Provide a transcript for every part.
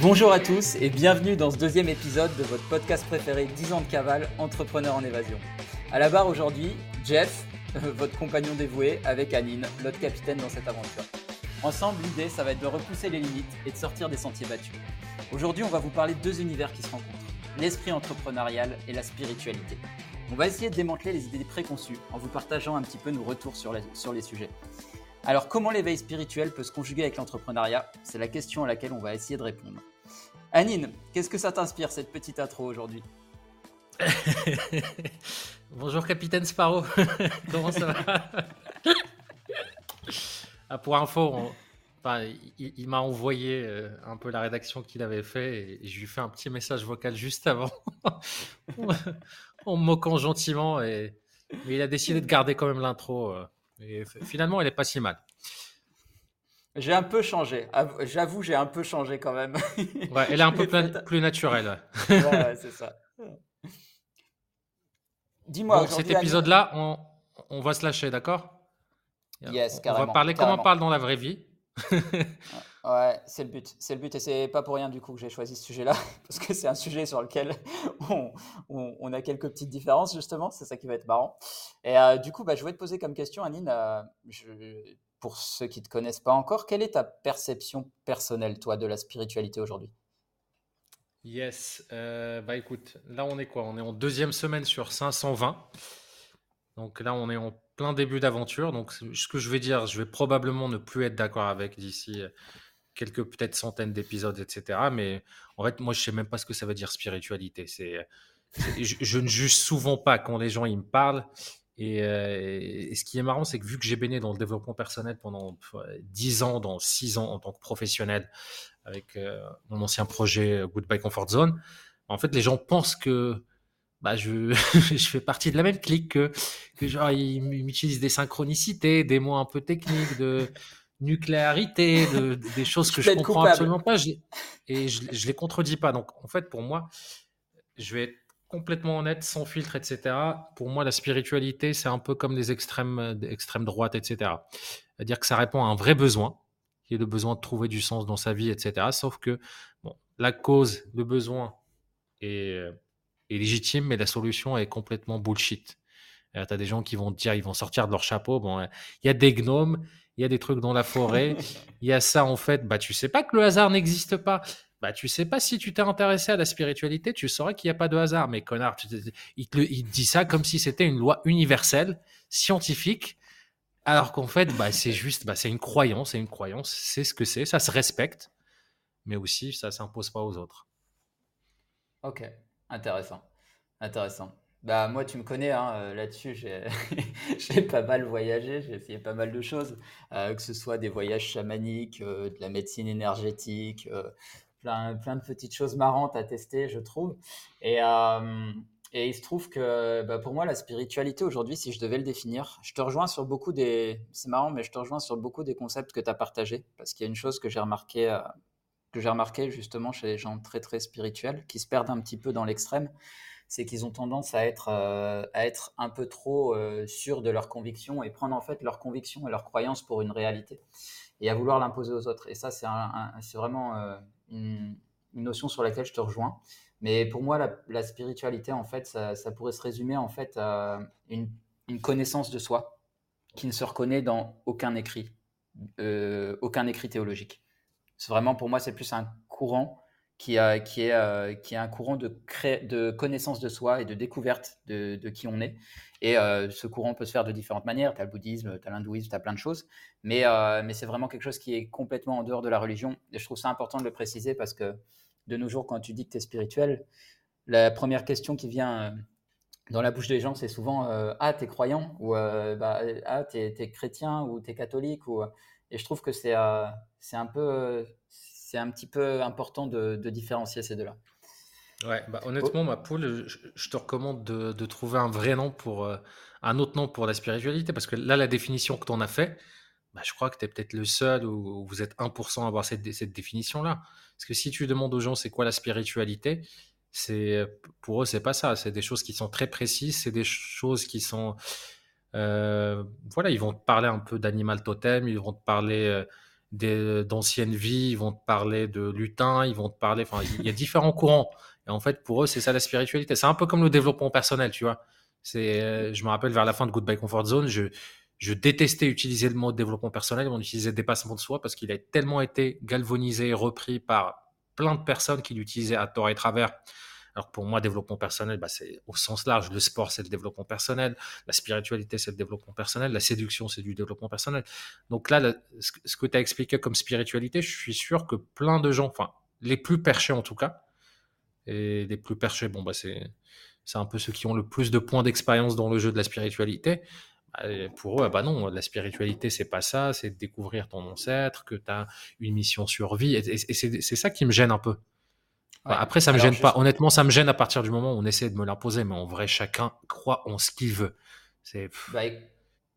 Bonjour à tous et bienvenue dans ce deuxième épisode de votre podcast préféré 10 ans de cavale, entrepreneur en évasion. À la barre aujourd'hui, Jeff, votre compagnon dévoué, avec Anine, notre capitaine dans cette aventure. Ensemble, l'idée, ça va être de repousser les limites et de sortir des sentiers battus. Aujourd'hui, on va vous parler de deux univers qui se rencontrent, l'esprit entrepreneurial et la spiritualité. On va essayer de démanteler les idées préconçues en vous partageant un petit peu nos retours sur, sur les sujets. Alors, comment l'éveil spirituel peut se conjuguer avec l'entrepreneuriat? C'est la question à laquelle on va essayer de répondre. Anine, qu'est-ce que ça t'inspire cette petite intro aujourd'hui? Bonjour capitaine Sparrow, comment ça va? Ah, Pour info, il, m'a envoyé euh, un peu la rédaction qu'il avait fait et je lui ai fait un petit message vocal juste avant en me moquant gentiment et mais il a décidé de garder quand même l'intro. Et finalement, elle est pas si mal. J'ai un peu changé. J'avoue, j'ai un peu changé quand même. Ouais, elle est un peu plus, naturelle. ouais, c'est ça. Dis-moi. cet épisode-là, on, on, va se lâcher, d'accord? Yes, carrément. On va parler comme on parle dans la vraie vie. Ouais, c'est le but. C'est le but et c'est pas pour rien du coup que j'ai choisi ce sujet-là parce que c'est un sujet sur lequel on, a quelques petites différences justement. C'est ça qui va être marrant. Et euh, du coup, bah, je voulais te poser comme question, Anine. Euh, pour ceux qui ne te connaissent pas encore, quelle est ta perception personnelle, toi, de la spiritualité aujourd'hui? Yes, euh, bah écoute, là on est quoi? On est en deuxième semaine sur 520. Donc là on est en plein début d'aventure. Donc ce que je vais dire, je vais probablement ne plus être d'accord avec d'ici quelques peut-être centaines d'épisodes, etc. Mais en fait, moi je sais même pas ce que ça veut dire spiritualité. C'est, je, ne juge souvent pas quand les gens ils me parlent. Euh, et, ce qui est marrant, c'est que vu que j'ai baigné dans le développement personnel pendant 10 ans, dans 6 ans en tant que professionnel, avec euh, mon ancien projet euh, Goodbye Comfort Zone, en fait, les gens pensent que bah, je, je fais partie de la même clique que, que genre, ils m'utilisent des synchronicités, des mots un peu techniques, de nucléarité, de, des choses que je comprends absolument pas. et je, je les contredis pas. Donc, en fait, pour moi, je vais être complètement honnête, sans filtre, etc. Pour moi, la spiritualité, c'est un peu comme des extrêmes, extrêmes droites, etc. C'est-à-dire que ça répond à un vrai besoin, qui est le besoin de trouver du sens dans sa vie, etc. Sauf que bon, la cause, le besoin est, est légitime, mais la solution est complètement bullshit. Tu as des gens qui vont te dire, ils vont sortir de leur chapeau. Bon, il y a des gnomes, il y a des trucs dans la forêt, il y a ça en fait. Bah, tu sais pas que le hasard n'existe pas bah, tu sais pas si tu t'es intéressé à la spiritualité, tu saurais qu'il n'y a pas de hasard. Mais connard, il, te, dit ça comme si c'était une loi universelle, scientifique, alors qu'en fait, bah, c'est juste, bah, c'est une croyance, c'est une croyance, c'est ce que c'est, ça se respecte, mais aussi ça s'impose pas aux autres. Ok, intéressant, intéressant. Bah moi, tu me connais hein, euh, là-dessus. J'ai pas mal voyagé, j'ai fait pas mal de choses, euh, que ce soit des voyages chamaniques, euh, de la médecine énergétique, plein, plein de petites choses marrantes à tester, je trouve. Et, et il se trouve que bah, pour moi, la spiritualité aujourd'hui, si je devais le définir, je te rejoins sur beaucoup des. C'est marrant, mais je te rejoins sur beaucoup des concepts que tu as partagés. Parce qu'il y a une chose que j'ai remarqué, que j'ai remarqué justement chez les gens très très spirituels qui se perdent un petit peu dans l'extrême, c'est qu'ils ont tendance à être, euh, à être un peu trop sûrs de leurs convictions et prendre en fait leurs convictions et leurs croyances pour une réalité et à vouloir l'imposer aux autres. Et ça, c'est vraiment une, notion sur laquelle je te rejoins. Mais pour moi, la, spiritualité, en fait, ça, pourrait se résumer en fait à une, connaissance de soi qui ne se reconnaît dans aucun écrit, euh, aucun écrit théologique. C'est vraiment pour moi, c'est plus un courant qui, a, qui, est, euh, qui est un courant de, de connaissance de soi et de découverte de, qui on est. Et euh, ce courant peut se faire de différentes manières. Tu as le bouddhisme, tu as l'hindouisme, tu as plein de choses. Mais, euh, mais c'est vraiment quelque chose qui est complètement en dehors de la religion. Et je trouve ça important de le préciser parce que de nos jours, quand tu dis que tu es spirituel, la première question qui vient dans la bouche des gens, c'est souvent Ah, tu es croyant? ou bah, Ah, tu es, chrétien ou tu es catholique. Ou... Et je trouve que c'est c'est un peu c'est un petit peu important de, différencier ces deux-là. Ouais, bah honnêtement, ma poule, je, te recommande de, trouver un vrai nom pour euh, un autre nom pour la spiritualité, parce que là, la définition que tu en as fait, bah, je crois que tu es peut-être le seul où, vous êtes 1% à avoir cette, cette définition-là. Parce que si tu demandes aux gens c'est quoi la spiritualité, c'est pour eux c'est pas ça. C'est des choses qui sont très précises, c'est des choses qui sont euh, voilà, ils vont te parler un peu d'animal totem, ils vont te parler euh, d'anciennes vies, ils vont te parler de lutin, ils vont te parler. Enfin, il y a différents courants. Et en fait, pour eux, c'est ça la spiritualité. C'est un peu comme le développement personnel, tu vois. C'est, je me rappelle vers la fin de Goodbye Comfort Zone, je, je détestais utiliser le mot développement personnel, on utilisait dépassement de soi parce qu'il a tellement été galvanisé et repris par plein de personnes qui l'utilisaient à tort et travers. Alors pour moi, développement personnel, bah, c'est au sens large. Le sport, c'est le développement personnel. La spiritualité, c'est le développement personnel. La séduction, c'est du développement personnel. Donc là, ce que tu as expliqué comme spiritualité, je suis sûr que plein de gens, enfin les plus perchés en tout cas, et les plus perchés, bon, bah, c'est, c'est un peu ceux qui ont le plus de points d'expérience dans le jeu de la spiritualité. Bah, pour eux, ah bah non, la spiritualité, c'est pas ça, c'est découvrir ton ancêtre, que tu as une mission sur vie. Et, c'est, ça qui me gêne un peu. Après, ça me gêne pas. Honnêtement, ça me gêne à partir du moment où on essaie de me l'imposer, mais en vrai, chacun croit en ce qu'il veut. C'est. Bah,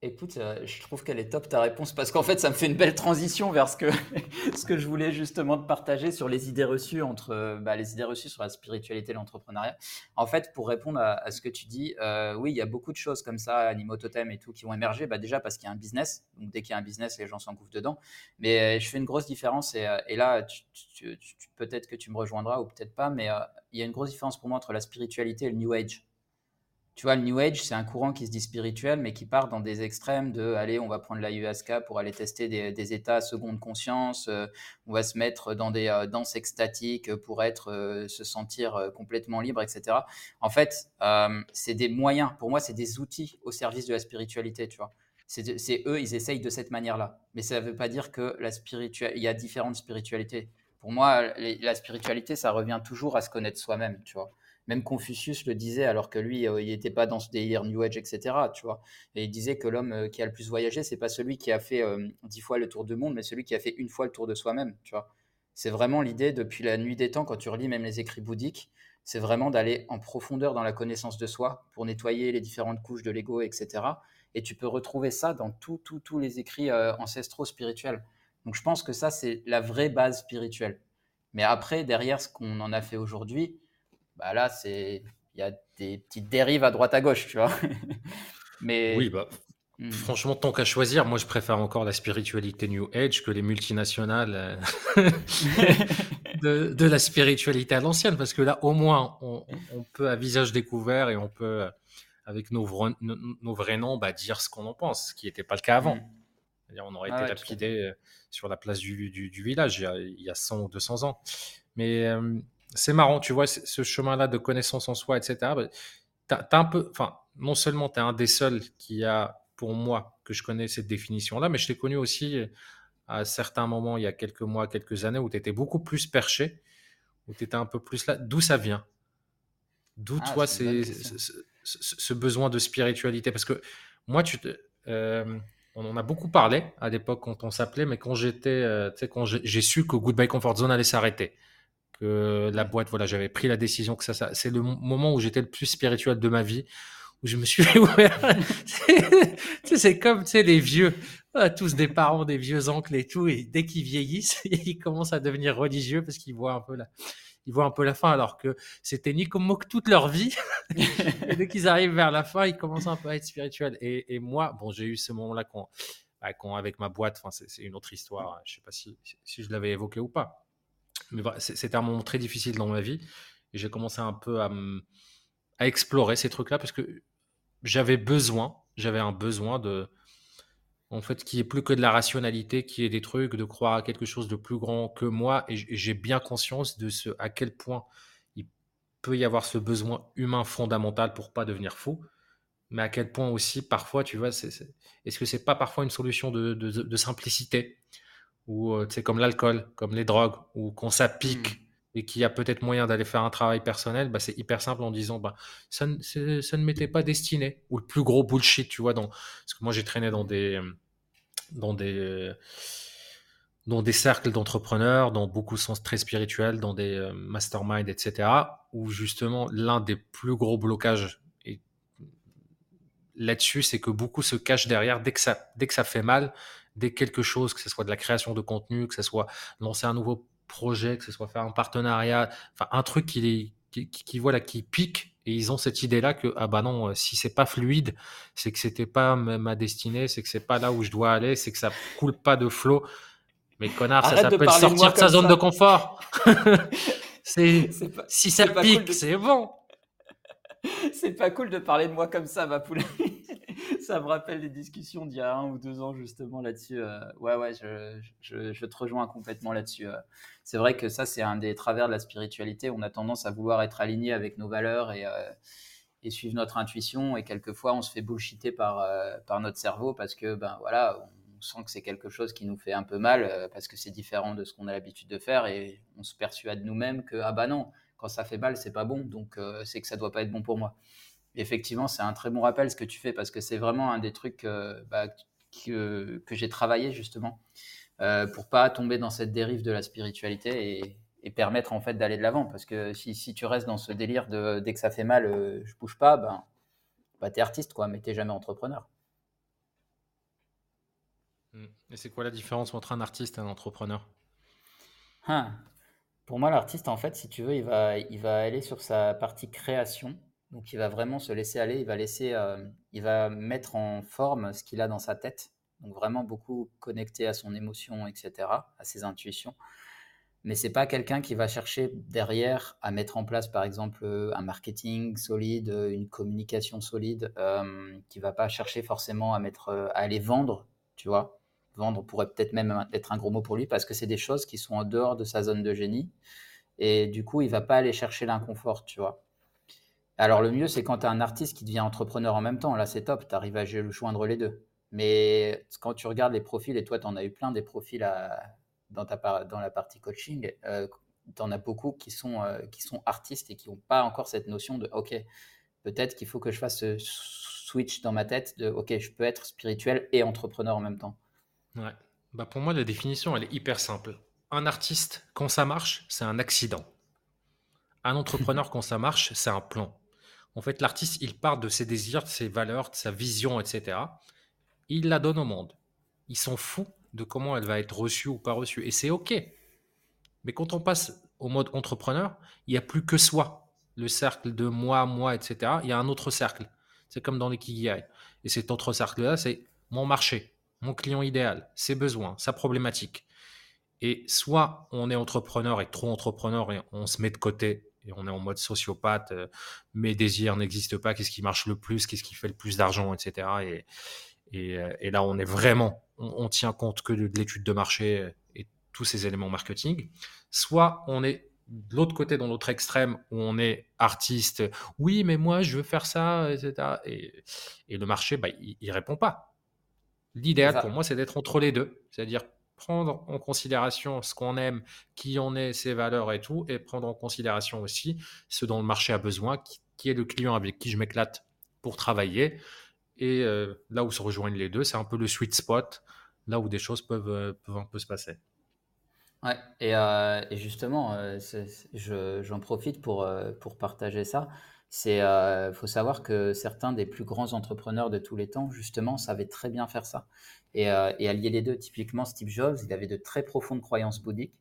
Écoute, euh, je trouve qu'elle est top ta réponse parce qu'en fait, ça me fait une belle transition vers ce que, ce que je voulais justement te partager sur les idées reçues entre euh, bah, les idées reçues sur la spiritualité et l'entrepreneuriat. En fait, pour répondre à, ce que tu dis, euh, oui, il y a beaucoup de choses comme ça, animaux totems et tout, qui vont émerger. Bah, déjà parce qu'il y a un business. Donc dès qu'il y a un business, les gens s'engouffrent dedans. Mais je fais une grosse différence et là, peut-être que tu me rejoindras ou peut-être pas, mais il y a une grosse différence pour moi entre la spiritualité et le New Age tu vois, le New Age, c'est un courant qui se dit spirituel, mais qui part dans des extrêmes de, allez, on va prendre l'ayahuasca pour aller tester des, états seconde conscience, euh, on va se mettre dans des euh, danses extatiques pour être, euh, se sentir complètement libre, etc. En fait, c'est des moyens, pour moi, c'est des outils au service de la spiritualité, tu vois. C'est eux, ils essayent de cette manière-là. Mais ça ne veut pas dire que la spiritualité, il y a différentes spiritualités. Pour moi, la spiritualité, ça revient toujours à se connaître soi-même, tu vois. Même Confucius le disait, alors que lui, euh, il n'était pas dans ce délire New Age, etc. Tu vois. Et il disait que l'homme euh, qui a le plus voyagé, c'est pas celui qui a fait euh, dix fois le tour du monde, mais celui qui a fait une fois le tour de soi-même. Tu vois. C'est vraiment l'idée depuis la nuit des temps, quand tu relis même les écrits bouddhiques, c'est vraiment d'aller en profondeur dans la connaissance de soi pour nettoyer les différentes couches de l'ego, etc. Et tu peux retrouver ça dans tous les écrits ancestraux spirituels. Donc je pense que ça, c'est la vraie base spirituelle. Mais après, derrière ce qu'on en a fait aujourd'hui, bah là, c'est il y a des petites dérives à droite à gauche, tu vois. Mais oui, bah, hmm. franchement, tant qu'à choisir, moi, je préfère encore la spiritualité New Age que les multinationales euh, de, la spiritualité à l'ancienne, parce que là, au moins, on, peut à visage découvert et on peut, euh, avec nos, nos, vrais noms, bah, dire ce qu'on en pense, ce qui n'était pas le cas avant. Hmm. On aurait été lapidé euh, sur la place du, du, village il y, a, 100 ou 200 ans. Mais c'est marrant, tu vois, ce chemin-là de connaissance en soi, etc. Bah, un peu, enfin, non seulement tu es un des seuls qui a, pour moi, que je connais cette définition-là, mais je t'ai connu aussi euh, à certains moments, il y a quelques mois, quelques années, où tu étais beaucoup plus perché, où tu étais un peu plus là. D'où ça vient? D'où, ah, toi, c'est, ce, besoin de spiritualité? Parce que moi, tu te, euh, on en a beaucoup parlé à l'époque quand on s'appelait, mais quand j'étais, euh, quand j'ai su que Goodbye Comfort Zone allait s'arrêter, que la boîte, voilà, j'avais pris la décision que ça, ça c'est le moment où j'étais le plus spirituel de ma vie, où je me suis ouvert. c'est comme, tu sais, les vieux, tous des parents, des vieux oncles et tout, et dès qu'ils vieillissent, ils commencent à devenir religieux parce qu'ils voient un peu la, ils voient un peu la fin, alors que c'était ni comme que toute leur vie. et dès qu'ils arrivent vers la fin, ils commencent un peu à être spirituels. Et, moi, bon, j'ai eu ce moment-là quand, bah, avec ma boîte, enfin, c'est une autre histoire. Je sais pas si, si je l'avais évoqué ou pas mais c'était un moment très difficile dans ma vie. Et j'ai commencé un peu à, explorer ces trucs-là parce que j'avais besoin, j'avais un besoin de, en fait, qui est plus que de la rationalité, qui est des trucs, de croire à quelque chose de plus grand que moi. Et j'ai bien conscience de ce, à quel point il peut y avoir ce besoin humain fondamental pour pas devenir fou. Mais à quel point aussi, parfois, tu vois, est-ce que c'est pas parfois une solution de simplicité? Ou c'est euh, comme l'alcool, comme les drogues, ou qu'on s'appique mmh. et qu'il y a peut-être moyen d'aller faire un travail personnel, bah, c'est hyper simple en disant bah, ça, ne, ça ne m'était pas destiné. Ou le plus gros bullshit, tu vois, dans, parce que moi j'ai traîné dans des, dans des, dans des cercles d'entrepreneurs, dans beaucoup de sens très spirituels, dans des euh, masterminds, etc., où justement l'un des plus gros blocages là-dessus, c'est que beaucoup se cachent derrière dès que ça, dès que ça fait mal dès quelque chose, que ce soit de la création de contenu, que ce soit lancer un nouveau projet, que ce soit faire un partenariat, enfin un truc qui, qui, qui, voilà, qui pique et ils ont cette idée-là que ah bah non, si c'est pas fluide, c'est que c'était pas ma destinée, c'est que c'est pas là où je dois aller, c'est que ça coule pas de flot. Mais connard, ça s'appelle sortir de, sa zone de confort. c'est si ça pique, c'est bon. c'est pas cool de parler de moi comme ça, ma poule. Ça me rappelle les discussions d'il y a un ou deux ans justement là-dessus. Euh. ouais, ouais, je, te rejoins complètement là-dessus. Euh. C'est vrai que ça, c'est un des travers de la spiritualité. On a tendance à vouloir être aligné avec nos valeurs et, euh, et suivre notre intuition. Et quelquefois, on se fait bullshiter par, par notre cerveau parce que, ben voilà, on sent que c'est quelque chose qui nous fait un peu mal parce que c'est différent de ce qu'on a l'habitude de faire et on se persuade nous-mêmes que, ah bah non, quand ça fait mal, c'est pas bon, donc c'est que ça doit pas être bon pour moi effectivement, c'est un très bon rappel ce que tu fais parce que c'est vraiment un des trucs euh, bah, que, que j'ai travaillé justement euh, pour pas tomber dans cette dérive de la spiritualité et, permettre en fait d'aller de l'avant. Parce que si, si, tu restes dans ce délire de dès que ça fait mal, euh, je bouge pas, ben, bah, tu es artiste quoi, mais tu jamais entrepreneur. Hmm. Et c'est quoi la différence entre un artiste et un entrepreneur? Hein. Pour moi, l'artiste, en fait, si tu veux, il va, il va aller sur sa partie création donc il va vraiment se laisser aller, il va laisser, euh, il va mettre en forme ce qu'il a dans sa tête. Donc vraiment beaucoup connecté à son émotion, etc., à ses intuitions. Mais c'est pas quelqu'un qui va chercher derrière à mettre en place, par exemple, un marketing solide, une communication solide, euh, qui va pas chercher forcément à mettre, à aller vendre, tu vois. Vendre pourrait peut-être même être un gros mot pour lui parce que c'est des choses qui sont en dehors de sa zone de génie. Et du coup, il va pas aller chercher l'inconfort, tu vois. Alors le mieux, c'est quand tu as un artiste qui devient entrepreneur en même temps. Là, c'est top, tu arrives à joindre les deux. Mais quand tu regardes les profils, et toi, tu en as eu plein des profils dans, ta, dans la partie coaching, euh, tu en as beaucoup qui sont, euh, qui sont artistes et qui n'ont pas encore cette notion de, OK, peut-être qu'il faut que je fasse ce switch dans ma tête de, OK, je peux être spirituel et entrepreneur en même temps. Ouais. Bah pour moi, la définition, elle est hyper simple. Un artiste, quand ça marche, c'est un accident. Un entrepreneur, quand ça marche, c'est un plan. En fait, l'artiste, il part de ses désirs, de ses valeurs, de sa vision, etc. Il la donne au monde. Il s'en fout de comment elle va être reçue ou pas reçue. Et c'est OK. Mais quand on passe au mode entrepreneur, il n'y a plus que soi. Le cercle de moi, moi, etc. Il y a un autre cercle. C'est comme dans l'ikigai. Et cet autre cercle-là, c'est mon marché, mon client idéal, ses besoins, sa problématique. Et soit on est entrepreneur et trop entrepreneur et on se met de côté et on est en mode sociopathe, euh, mes désirs n'existent pas, qu'est-ce qui marche le plus, qu'est-ce qui fait le plus d'argent, etc. Et, euh, et, là, on est vraiment, on, tient compte que de, l'étude de marché euh, et tous ces éléments marketing. Soit on est de l'autre côté, dans l'autre extrême, où on est artiste, oui, mais moi, je veux faire ça, etc. Et, et le marché, bah, il, il répond pas. L'idéal pour moi, c'est d'être entre les deux, c'est-à-dire prendre en considération ce qu'on aime, qui on est, ses valeurs et tout, et prendre en considération aussi ce dont le marché a besoin, qui, est le client avec qui je m'éclate pour travailler. Et euh, là où se rejoignent les deux, c'est un peu le sweet spot, là où des choses peuvent, euh, peuvent un peu se passer. Ouais, et, euh, et justement, j'en profite pour, pour partager ça. C'est, faut savoir que certains des plus grands entrepreneurs de tous les temps, justement, savaient très bien faire ça et, euh, et, allier les deux. Typiquement, Steve Jobs, il avait de très profondes croyances bouddhiques,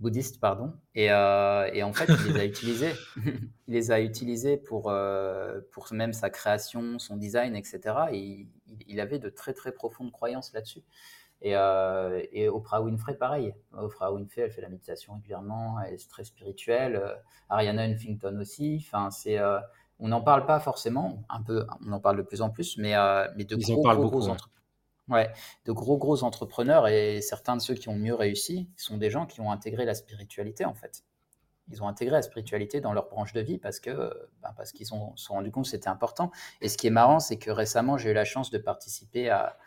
bouddhistes, pardon, et, euh, et en fait, il les a utilisées. il les a utilisées pour, euh, pour même sa création, son design, etc. Et il, avait de très très profondes croyances là-dessus. Et, euh, et, Oprah Winfrey, pareil. Oprah Winfrey, elle fait la méditation régulièrement, elle est très spirituelle. Ariana Huffington aussi. Enfin, c'est, on n'en parle pas forcément, un peu, on en parle de plus en plus, mais, mais de gros, gros, Ouais, de gros gros entrepreneurs et certains de ceux qui ont mieux réussi sont des gens qui ont intégré la spiritualité en fait. Ils ont intégré la spiritualité dans leur branche de vie parce que ben, parce qu'ils se sont rendus compte que c'était important. Et ce qui est marrant, c'est que récemment j'ai eu la chance de participer à,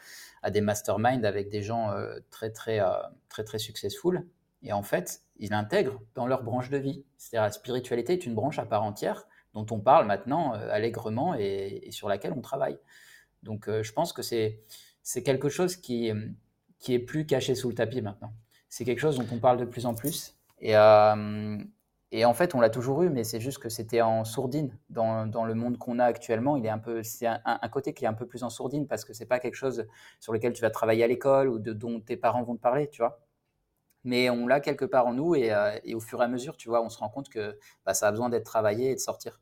à des masterminds avec des gens euh, très très euh, très très successful. Et en fait, ils l'intègrent dans leur branche de vie. C'est-à-dire la spiritualité est une branche à part entière dont on parle maintenant euh, allègrement et, et, sur laquelle on travaille. Donc je pense que c'est c'est quelque chose qui, qui est plus caché sous le tapis maintenant. C'est quelque chose dont on parle de plus en plus. Et, euh, et en fait, on l'a toujours eu, mais c'est juste que c'était en sourdine. Dans, dans le monde qu'on a actuellement, il est un peu, c'est un, côté qui est un peu plus en sourdine parce que c'est pas quelque chose sur lequel tu vas travailler à l'école ou de, dont tes parents vont te parler, tu vois. Mais on l'a quelque part en nous et, euh, et, au fur et à mesure, tu vois, on se rend compte que bah, ça a besoin d'être travaillé et de sortir.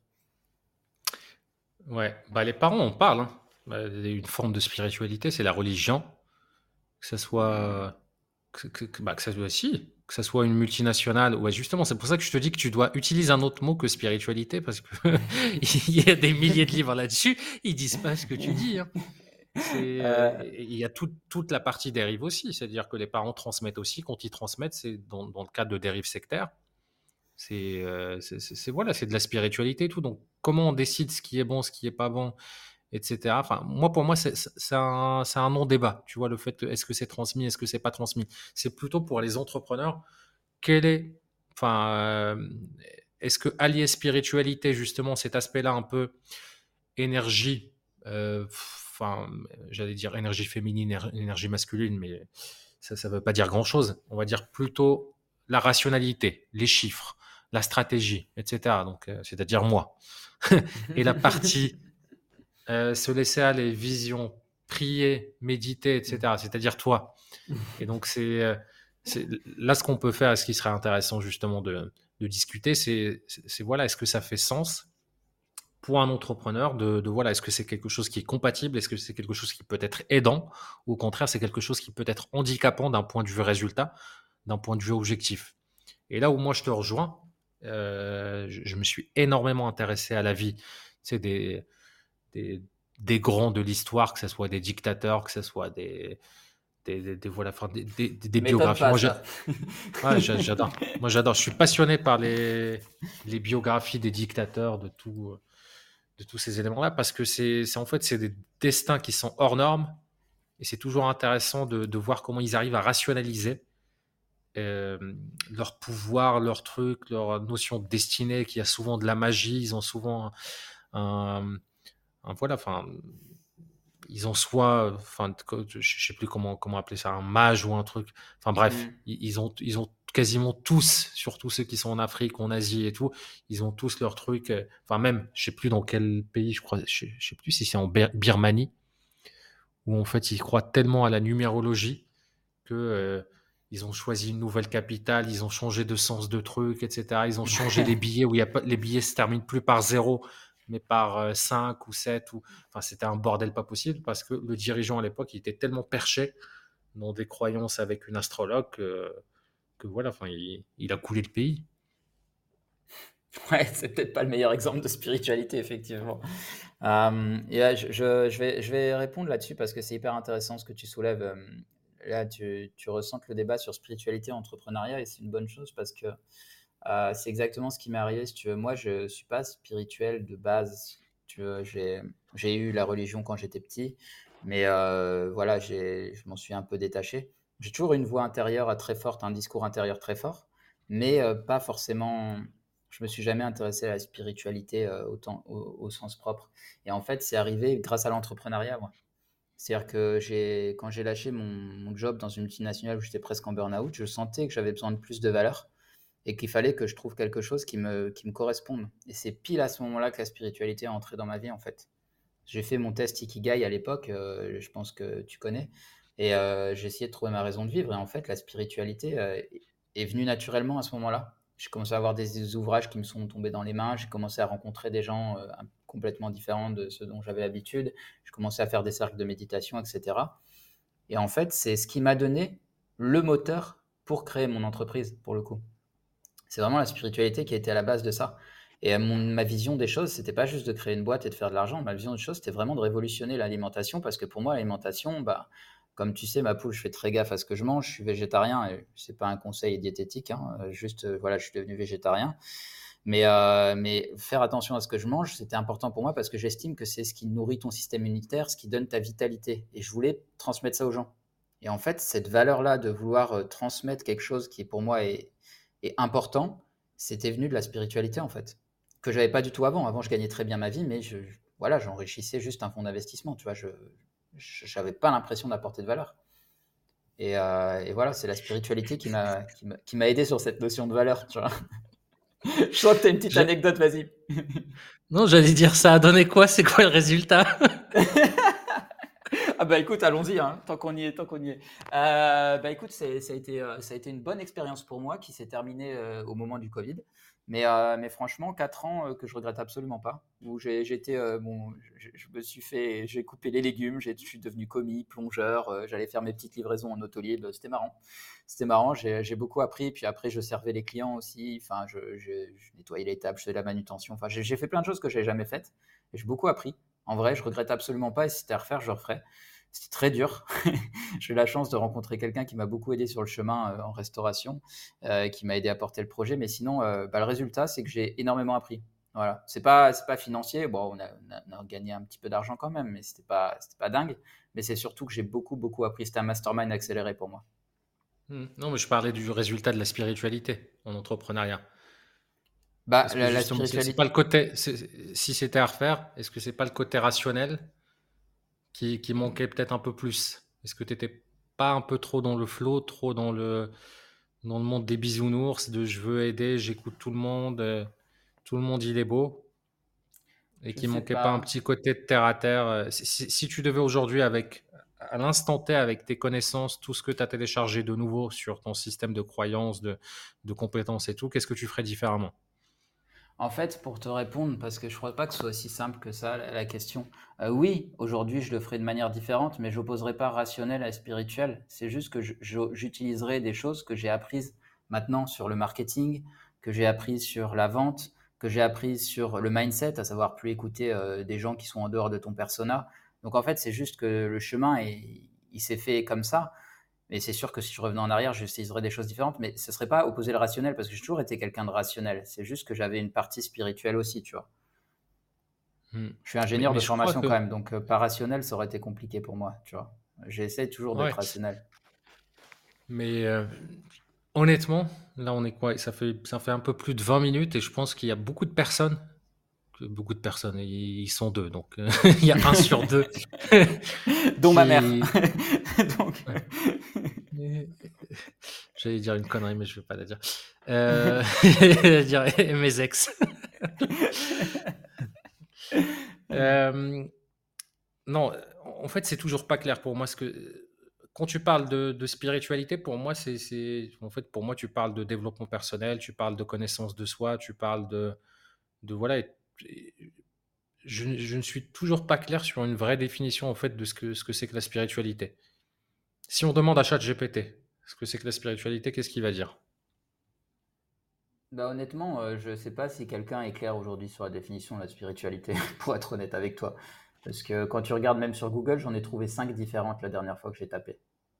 Ouais, bah les parents en parlent. Hein. Bah, une forme de spiritualité, c'est la religion, que ce soit que, que, bah, que ça soit si, que ça soit une multinationale. Ouais, justement, c'est pour ça que je te dis que tu dois utiliser un autre mot que spiritualité parce que il y a des milliers de livres là-dessus. Ils disent pas ce que tu dis. Hein. Euh, il y a toute la partie dérive aussi, c'est-à-dire que les parents transmettent aussi. Quand ils transmettent, c'est dans, dans, le cadre de dérive sectaire. C'est voilà, c'est de la spiritualité et tout. Donc, comment on décide ce qui est bon, ce qui est pas bon, etc. Enfin, moi, pour moi, c'est un, un non-débat. Tu vois, le fait, est-ce que c'est transmis, est-ce que c'est pas transmis? C'est plutôt pour les entrepreneurs, quel est, enfin, euh, est-ce que allier spiritualité, justement, cet aspect-là un peu énergie, euh, enfin, j'allais dire énergie féminine, énergie masculine, mais ça, ça veut pas dire grand-chose. On va dire plutôt la rationalité, les chiffres, la stratégie, etc. Donc, euh, c'est-à-dire moi. et la partie euh, se laisser aller, vision, prier, méditer, etc. C'est-à-dire toi. Et donc, euh, c'est là ce qu'on peut faire, ce qui serait intéressant justement de, discuter, c'est voilà, est-ce que ça fait sens pour un entrepreneur de, voilà, est-ce que c'est quelque chose qui est compatible, est-ce que c'est quelque chose qui peut être aidant, ou au contraire, c'est quelque chose qui peut être handicapant d'un point de vue résultat, d'un point de vue objectif. Et là où moi je te rejoins, euh, je, me suis énormément intéressé à la vie, c'est des, des, grands de l'histoire, que ce soit des dictateurs, que ce soit des, des, des, voilà, des, des biographies. Moi, j'adore. Moi, j'adore. Je suis passionné par les, les biographies des dictateurs, de, tout, de tous ces éléments-là, parce que c'est en fait c'est des destins qui sont hors normes, et c'est toujours intéressant de, de, voir comment ils arrivent à rationaliser euh, leur pouvoir, leur truc, leur notion de destinée, qui a souvent de la magie, ils ont souvent un voilà, enfin, ils ont soit, enfin, je sais plus comment, comment appeler ça, un mage ou un truc. Enfin bref, mmh. ils, ont, ils ont quasiment tous, surtout ceux qui sont en Afrique, en Asie et tout, ils ont tous leur truc. Euh, enfin même, je sais plus dans quel pays, je crois, je, sais plus si c'est en Birmanie, où en fait ils croient tellement à la numérologie que euh, ils ont choisi une nouvelle capitale, ils ont changé de sens de truc, etc. Ils ont changé les billets où il y a pas, les billets se terminent plus par zéro, mais par 5 ou 7. Ou... Enfin, c'était un bordel pas possible parce que le dirigeant à l'époque, il était tellement perché dans des croyances avec une astrologue que, voilà, enfin, il, a coulé le pays. Ouais, c'est peut-être pas le meilleur exemple de spiritualité, effectivement. et je, vais, je vais répondre là-dessus parce que c'est hyper intéressant ce que tu soulèves. là, tu, tu ressens le débat sur spiritualité, entrepreneuriat, et c'est une bonne chose parce que euh, c'est exactement ce qui m'est arrivé, si tu veux. Moi, je ne suis pas spirituel de base. J'ai eu la religion quand j'étais petit, mais euh, voilà, je m'en suis un peu détaché. J'ai toujours une voix intérieure très forte, un discours intérieur très fort, mais euh, pas forcément. Je me suis jamais intéressé à la spiritualité au, sens propre. Et en fait, c'est arrivé grâce à l'entrepreneuriat, C'est-à-dire que quand j'ai lâché mon, mon, job dans une multinationale où j'étais presque en burn-out, je sentais que j'avais besoin de plus de valeur et qu'il fallait que je trouve quelque chose qui me, qui me corresponde. Et c'est pile à ce moment-là que la spiritualité est entrée dans ma vie, en fait. J'ai fait mon test Ikigai à l'époque, euh, je pense que tu connais, et euh, j'ai essayé de trouver ma raison de vivre. Et en fait, la spiritualité euh, est venue naturellement à ce moment-là. J'ai commencé à avoir des, ouvrages qui me sont tombés dans les mains, j'ai commencé à rencontrer des gens complètement différents de ceux dont j'avais l'habitude, j'ai commencé à faire des cercles de méditation, etc. Et en fait, c'est ce qui m'a donné le moteur pour créer mon entreprise, pour le coup. C'est vraiment la spiritualité qui été à la base de ça. Et ma vision des choses, c'était pas juste de créer une boîte et de faire de l'argent. Ma vision des choses, c'était vraiment de révolutionner l'alimentation parce que pour moi, l'alimentation, bah, comme tu sais, ma poule, je fais très gaffe à ce que je mange. Je suis végétarien et c'est pas un conseil diététique. Hein, juste, euh, voilà, je suis devenu végétarien. Mais, euh, mais faire attention à ce que je mange, c'était important pour moi parce que j'estime que c'est ce qui nourrit ton système immunitaire, ce qui donne ta vitalité. Et je voulais transmettre ça aux gens. Et en fait, cette valeur-là de vouloir euh, transmettre quelque chose qui pour moi est, et important, c'était venu de la spiritualité en fait, que j'avais pas du tout avant. Avant, je gagnais très bien ma vie, mais je, voilà, j'enrichissais juste un fonds d'investissement. Tu vois, je n'avais pas l'impression d'apporter de valeur. Et, euh, et voilà, c'est la spiritualité qui m'a qui m'a aidé sur cette notion de valeur. Tu vois. je sens que tu as une petite anecdote, vas-y. non, j'allais dire ça a donné quoi C'est quoi le résultat? ah bah écoute, allons-y, hein, tant qu'on y est, tant qu'on y est. Euh, bah écoute, ça a, été, euh, ça a été une bonne expérience pour moi qui s'est terminée euh, au moment du Covid. Mais, mais franchement, 4 ans que je regrette absolument pas. Où j'ai bon, je, me suis fait, j'ai coupé les légumes, je suis devenu commis, plongeur, j'allais faire mes petites livraisons en autolier, bah, c'était marrant. C'était marrant, j'ai beaucoup appris. Puis après, je servais les clients aussi. Enfin, je, nettoyais les tables, je faisais la manutention. Enfin, j'ai fait plein de choses que j'ai jamais faites. J'ai beaucoup appris. En vrai, je regrette absolument pas. Et si c'était à refaire, je referais. C'était très dur. j'ai eu la chance de rencontrer quelqu'un qui m'a beaucoup aidé sur le chemin euh, en restauration, euh, qui m'a aidé à porter le projet. Mais sinon, euh, bah, le résultat, c'est que j'ai énormément appris. Voilà, c'est pas c'est pas financier. Bon, on a, gagné un petit peu d'argent quand même, mais c'était pas c'était pas dingue. Mais c'est surtout que j'ai beaucoup beaucoup appris. C'était un mastermind accéléré pour moi. Mmh. Non, mais je parlais du résultat de la spiritualité en entrepreneuriat. Bah, la, spiritualité. Pas le côté, si c'était à refaire, est-ce que c'est pas le côté rationnel qui, qui manquait peut-être un peu plus Est-ce que tu n'étais pas un peu trop dans le flow, trop dans le, dans le monde des bisounours, de je veux aider, j'écoute tout le monde, euh, tout le monde il est beau Et qui manquait pas. un petit côté de terre à terre euh, si, si, tu devais aujourd'hui, avec à l'instant T, avec tes connaissances, tout ce que tu as téléchargé de nouveau sur ton système de croyances, de, de compétences et tout, qu'est-ce que tu ferais différemment? En fait, pour te répondre, parce que je ne crois pas que ce soit aussi simple que ça, la question. Euh, oui, aujourd'hui, je le ferai de manière différente, mais je n'opposerai pas rationnel à spirituel. C'est juste que j'utiliserai des choses que j'ai apprises maintenant sur le marketing, que j'ai apprises sur la vente, que j'ai apprises sur le mindset, à savoir plus écouter euh, des gens qui sont en dehors de ton persona. Donc en fait, c'est juste que le chemin, il s'est fait comme ça. Mais c'est sûr que si je revenais en arrière, j'utiliserais des choses différentes. Mais ce ne serait pas opposer le rationnel, parce que j'ai toujours été quelqu'un de rationnel. C'est juste que j'avais une partie spirituelle aussi, tu vois. Hmm. Je suis ingénieur de formation quand même, donc euh, pas rationnel, ça aurait été compliqué pour moi, tu vois. J'essaie toujours d'être rationnel. Mais euh, honnêtement, là on est quoi? Ça fait, ça fait un peu plus de 20 minutes et je pense qu'il y a beaucoup de personnes beaucoup de personnes. Ils sont deux, donc euh, il y a un sur deux. Dont ma mère. donc... J'allais dire une connerie, mais je ne vais pas la dire. Euh... dire mes ex. euh... Non, en fait, c'est toujours pas clair pour moi. Ce que quand tu parles de, de spiritualité, pour moi, c'est en fait pour moi, tu parles de développement personnel, tu parles de connaissance de soi, tu parles de de voilà je, ne suis toujours pas clair sur une vraie définition en fait de ce que ce que c'est que la spiritualité. Si on demande à ChatGPT ce que c'est que la spiritualité, qu'est-ce qu'il va dire? Bah honnêtement, euh, je ne sais pas si quelqu'un est clair aujourd'hui sur la définition de la spiritualité, pour être honnête avec toi. Parce que quand tu regardes même sur Google, j'en ai trouvé cinq différentes la dernière fois que j'ai tapé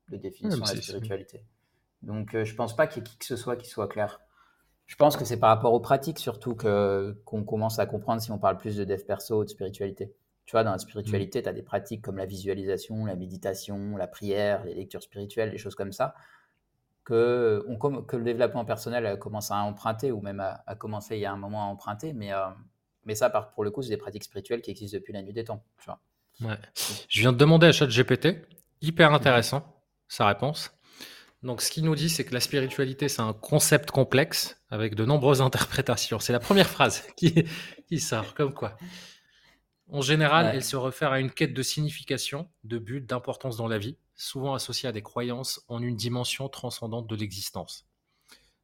de définition de la spiritualité. Donc euh, je pense pas qu'il y ait qui que ce soit qui soit clair. Je pense que c'est par rapport aux pratiques surtout que qu'on commence à comprendre si on parle plus de dev perso ou de spiritualité. Tu vois, dans la spiritualité, mm. tu as des pratiques comme la visualisation, la méditation, la prière, les lectures spirituelles, des choses comme ça, que, on, que le développement personnel commence à emprunter, ou même à, commencer il y a un moment à emprunter, mais, euh, mais ça, pour le coup, c'est des pratiques spirituelles qui existent depuis la nuit des temps. Tu vois. Ouais. Je viens de demander à ChatGPT, hyper intéressant, sa réponse. Donc, ce qu'il nous dit, c'est que la spiritualité, c'est un concept complexe avec de nombreuses interprétations. C'est la première phrase qui, qui sort, comme quoi. En général, elle se réfère à une quête de signification, de but, d'importance dans la vie, souvent associée à des croyances en une dimension transcendante de l'existence.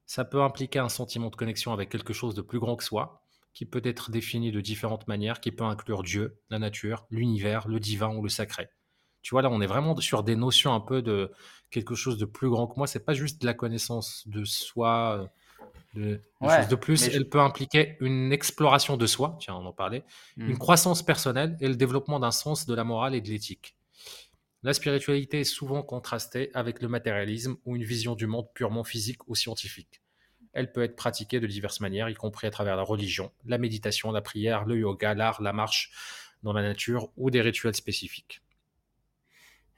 Ça peut impliquer un sentiment de connexion avec quelque chose de plus grand que soi, qui peut être défini de différentes manières, qui peut inclure Dieu, la nature, l'univers, le divin ou le sacré. Tu vois, là, on est vraiment sur des notions un peu de quelque chose de plus grand que moi. C'est pas juste de la connaissance de soi, euh, de, choses de plus. Elle peut impliquer une exploration de soi, tiens, on en parlait, une mmh. croissance personnelle et le développement d'un sens de la morale et de l'éthique. La spiritualité est souvent contrastée avec le matérialisme ou une vision du monde purement physique ou scientifique. Elle peut être pratiquée de diverses manières, y compris à travers la religion, la méditation, la prière, le yoga, l'art, la marche dans la nature ou des rituels spécifiques.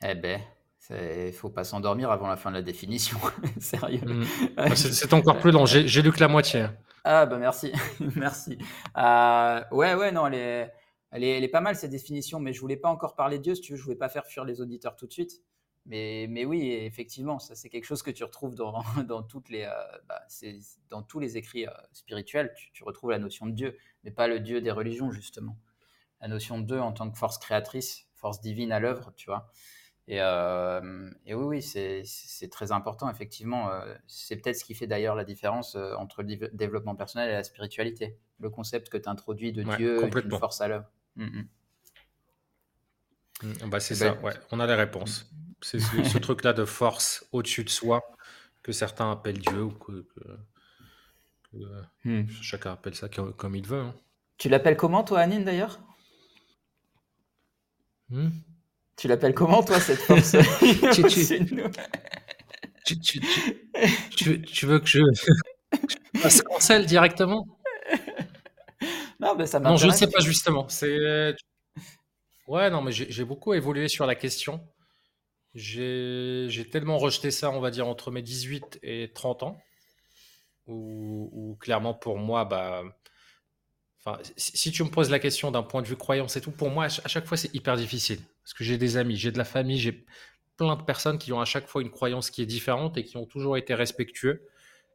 Eh ben, il faut pas s'endormir avant la fin de la définition. Sérieux. Mm. Bah, c'est encore plus long. J'ai lu que la moitié. Ah bah merci, merci. Euh, ouais ouais non elle est, elle est, pas mal cette définition, mais je voulais pas encore parler de Dieu si tu veux, je voulais pas faire fuir les auditeurs tout de suite. Mais, mais oui, effectivement, ça c'est quelque chose que tu retrouves dans, dans toutes les, euh, bah, dans tous les écrits euh, spirituels. Tu, tu, retrouves la notion de Dieu, mais pas le Dieu des religions justement. La notion de Dieu en tant que force créatrice, force divine à l'œuvre, tu vois. Et, et, oui, oui, c'est très important, effectivement. c'est peut-être ce qui fait d'ailleurs la différence entre le développement personnel et la spiritualité. Le concept que tu introduis de Dieu, une force à l'œuvre. Mmh, mmh. Mmh, bah c'est ça, ben ouais, on a les réponses. C'est ce, truc-là de force au-dessus de soi que certains appellent Dieu ou que, chacun appelle ça comme, il veut. Hein. Tu l'appelles comment, toi, Anine, d'ailleurs? Tu l'appelles comment, toi, cette force? Tu, tu, veux que je, je passe cancel directement? Non, mais ça Non, je ne sais pas, justement. C'est Ouais, non, mais j'ai beaucoup évolué sur la question. J'ai tellement rejeté ça, on va dire, entre mes 18 et 30 ans, où, clairement pour moi, bah, enfin, si, tu me poses la question d'un point de vue croyance et tout, pour moi, à chaque fois, c'est hyper difficile. Parce que j'ai des amis, j'ai de la famille, j'ai plein de personnes qui ont à chaque fois une croyance qui est différente et qui ont toujours été respectueux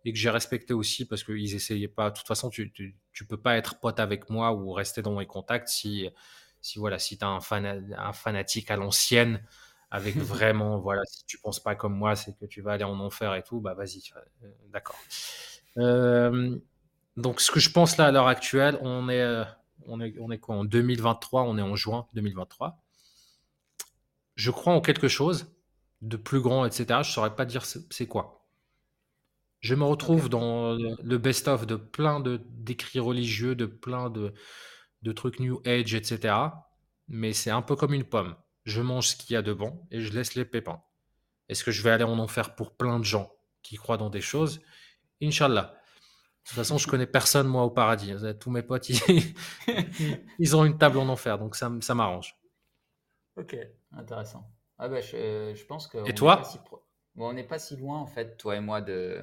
et que j'ai respecté aussi parce qu'ils essayaient pas. De toute façon, tu, tu, tu, peux pas être pote avec moi ou rester dans mes contacts si si voilà, si tu as un, un, fanatique à l'ancienne, avec vraiment, voilà, si tu penses pas comme moi, c'est que tu vas aller en enfer et tout, bah vas-y, euh, d'accord. Euh, donc, ce que je pense là à l'heure actuelle, on est, euh, on est, on est quoi en 2023, on est en juin 2023. Je crois en quelque chose de plus grand, etc. Je saurais pas dire c'est quoi. Je me retrouve dans le best-of de plein d'écrits religieux, de plein de, de trucs New Age, etc. Mais c'est un peu comme une pomme. Je mange ce qu'il y a de bon et je laisse les pépins. Est-ce que je vais aller en enfer pour plein de gens qui croient dans des choses? Inch'Allah. De toute façon, je connais personne, moi, au paradis. Tous mes potes, ils, ont une table en enfer, donc ça, ça m'arrange. Ok, intéressant. Ah bah, je, pense que. Et toi bon, On n'est pas si loin, en fait, toi et moi, de,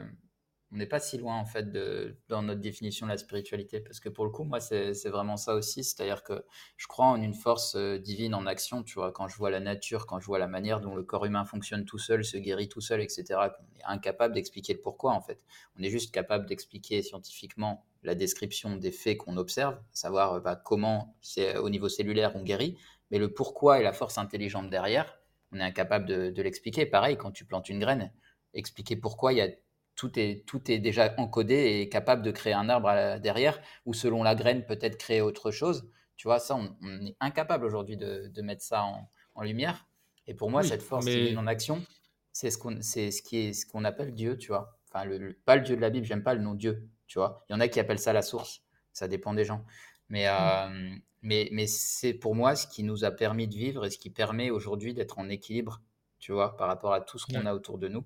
on n'est pas si loin en fait de, dans notre définition de la spiritualité parce que pour le coup moi c'est vraiment ça aussi c'est-à-dire que je crois en une force euh, divine en action tu vois quand je vois la nature quand je vois la manière dont le corps humain fonctionne tout seul se guérit tout seul etc on est incapable d'expliquer le pourquoi en fait on est juste capable d'expliquer scientifiquement la description des faits qu'on observe savoir bah, comment c'est au niveau cellulaire on guérit mais le pourquoi et la force intelligente derrière on est incapable de, de l'expliquer pareil quand tu plantes une graine expliquer pourquoi il y a tout est, tout est déjà encodé et capable de créer un arbre derrière, ou selon la graine, peut-être créer autre chose. Tu vois, ça, on, est incapable aujourd'hui de, de, mettre ça en, en, lumière. Et pour moi, cette force mais... en action, c'est ce qu'on c'est ce qui est ce qu'on appelle Dieu, tu vois. Enfin, le, pas le Dieu de la Bible, j'aime pas le nom Dieu, tu vois. Il y en a qui appellent ça la source. Ça dépend des gens. Mais, euh, mais, mais c'est pour moi ce qui nous a permis de vivre et ce qui permet aujourd'hui d'être en équilibre, tu vois, par rapport à tout ce qu'on a autour de nous.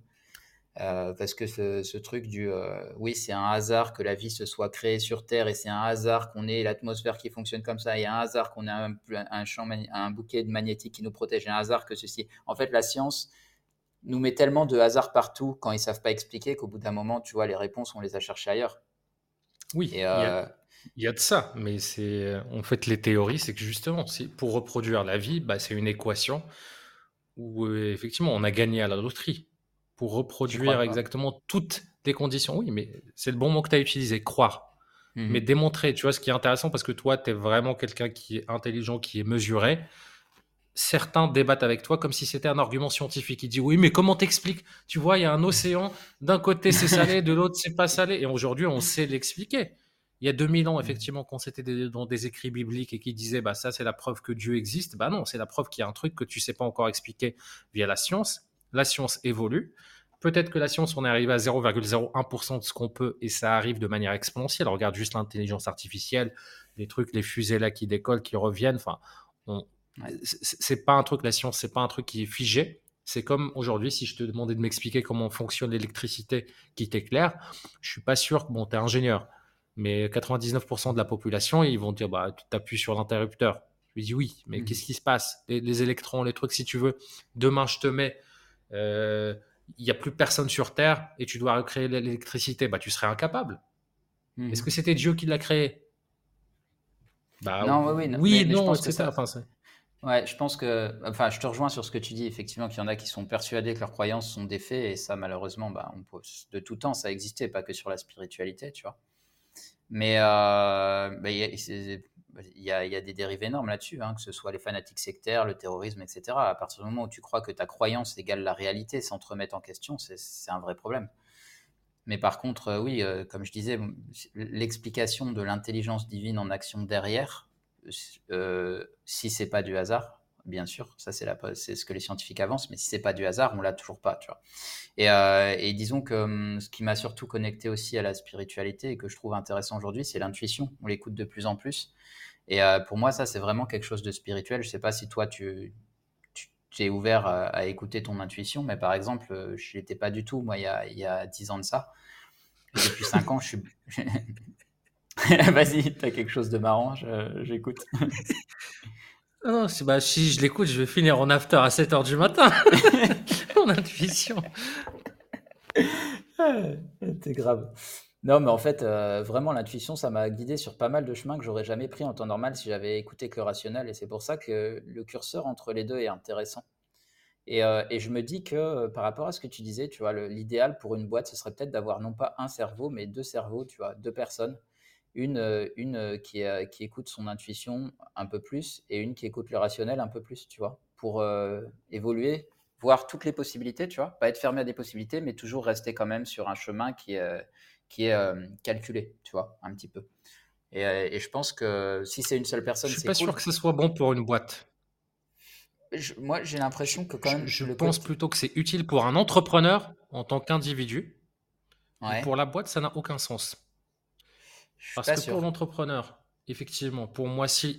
Euh, parce que ce, truc du euh, oui, c'est un hasard que la vie se soit créée sur Terre et c'est un hasard qu'on ait l'atmosphère qui fonctionne comme ça et un hasard qu'on ait un, un, champ, un bouquet de magnétique qui nous protège et un hasard que ceci. En fait, la science nous met tellement de hasard partout quand ils savent pas expliquer qu'au bout d'un moment, tu vois, les réponses, on les a cherchées ailleurs. Oui, a, euh, il, y a, de ça, mais c'est en fait les théories, c'est que justement, pour reproduire la vie, bah, c'est une équation où effectivement on a gagné à la loterie pour reproduire exactement toutes les conditions. Oui, mais c'est le bon mot que tu as utilisé, croire. Mmh mais démontrer, tu vois, ce qui est intéressant, parce que toi, tu es vraiment quelqu'un qui est intelligent, qui est mesuré. Certains débattent avec toi comme si c'était un argument scientifique. Ils disent oui, mais comment t'expliques? Tu vois, il y a un océan, d'un côté c'est salé, de l'autre c'est pas salé. Et aujourd'hui, on sait l'expliquer. Il y a 2000 ans, mmh. effectivement, quand c'était dans des écrits bibliques et qui disaient bah ça c'est la preuve que Dieu existe, bah non, c'est la preuve qu'il y a un truc que tu sais pas encore expliquer via la science la science évolue. Peut-être que la science, on est arrivé à 0,01% de ce qu'on peut et ça arrive de manière exponentielle. On regarde juste l'intelligence artificielle, les trucs, les fusées là qui décollent, qui reviennent. Enfin, c'est pas un truc, la science, c'est pas un truc qui est figé. C'est comme aujourd'hui, si je te demandais de m'expliquer comment fonctionne l'électricité qui t'éclaire, je suis pas sûr que, bon, tu es ingénieur, mais 99% de la population, ils vont dire, bah, tu t'appuies sur l'interrupteur. Je lui dis oui, mais mmh. qu'est-ce qui se passe? Les, les, électrons, les trucs, si tu veux, demain je te mets euh, il n'y a plus personne sur Terre et tu dois recréer l'électricité, bah, tu serais incapable. Mhm. Est-ce que c'était Dieu qui l'a créé? Bah, Non, oui, oui. Oui, non, c'est ça. Enfin, ouais, je pense que. Enfin, je te rejoins sur ce que tu dis, effectivement, qu'il y en a qui sont persuadés que leurs croyances sont des faits et ça, malheureusement, bah, on de tout temps, ça existait, pas que sur la spiritualité, tu vois. Mais euh, bah, il y a, des dérives énormes là-dessus, hein, que ce soit les fanatiques sectaires, le terrorisme, etc. À partir du moment où tu crois que ta croyance égale la réalité sans te remettre en question, c'est un vrai problème. Mais par contre, euh, oui, euh, comme je disais, l'explication de l'intelligence divine en action derrière, euh, si c'est pas du hasard, bien sûr, ça c'est ce que les scientifiques avancent, mais si c'est pas du hasard, on l'a toujours pas, tu vois. Et, et disons que hum, ce qui m'a surtout connecté aussi à la spiritualité et que je trouve intéressant aujourd'hui, c'est l'intuition. On l'écoute de plus en plus. Et pour moi, ça c'est vraiment quelque chose de spirituel. Je sais pas si toi tu, tu, ouvert à, écouter ton intuition, mais par exemple, je l'étais pas du tout, moi, il y a, 10 ans de ça. depuis 5 ans, je suis. Vas-y, tu as quelque chose de marrant, j'écoute. Non, bah, si je l'écoute, je vais finir en after à 7h du matin. Mon intuition. C'est grave. Non, mais en fait, euh, vraiment, l'intuition, ça m'a guidé sur pas mal de chemins que j'aurais jamais pris en temps normal si j'avais écouté que le rationnel. Et c'est pour ça que le curseur entre les deux est intéressant. Et, euh, et je me dis que euh, par rapport à ce que tu disais, tu vois, l'idéal pour une boîte, ce serait peut-être d'avoir non pas un cerveau, mais deux cerveaux, tu vois, deux personnes une, euh, une euh, qui, euh, qui écoute son intuition un peu plus et une qui écoute le rationnel un peu plus, tu vois, pour évoluer, voir toutes les possibilités, tu vois, pas être fermé à des possibilités, mais toujours rester quand même sur un chemin qui est, qui est calculé, tu vois, un petit peu. Et, et je pense que si c'est une seule personne, je suis pas sûr que ce soit bon pour une boîte. moi, j'ai l'impression que quand même. Je, pense plutôt que c'est utile pour un entrepreneur en tant qu'individu. Pour la boîte, ça n'a aucun sens. Parce que pour l'entrepreneur, effectivement, pour moi, si,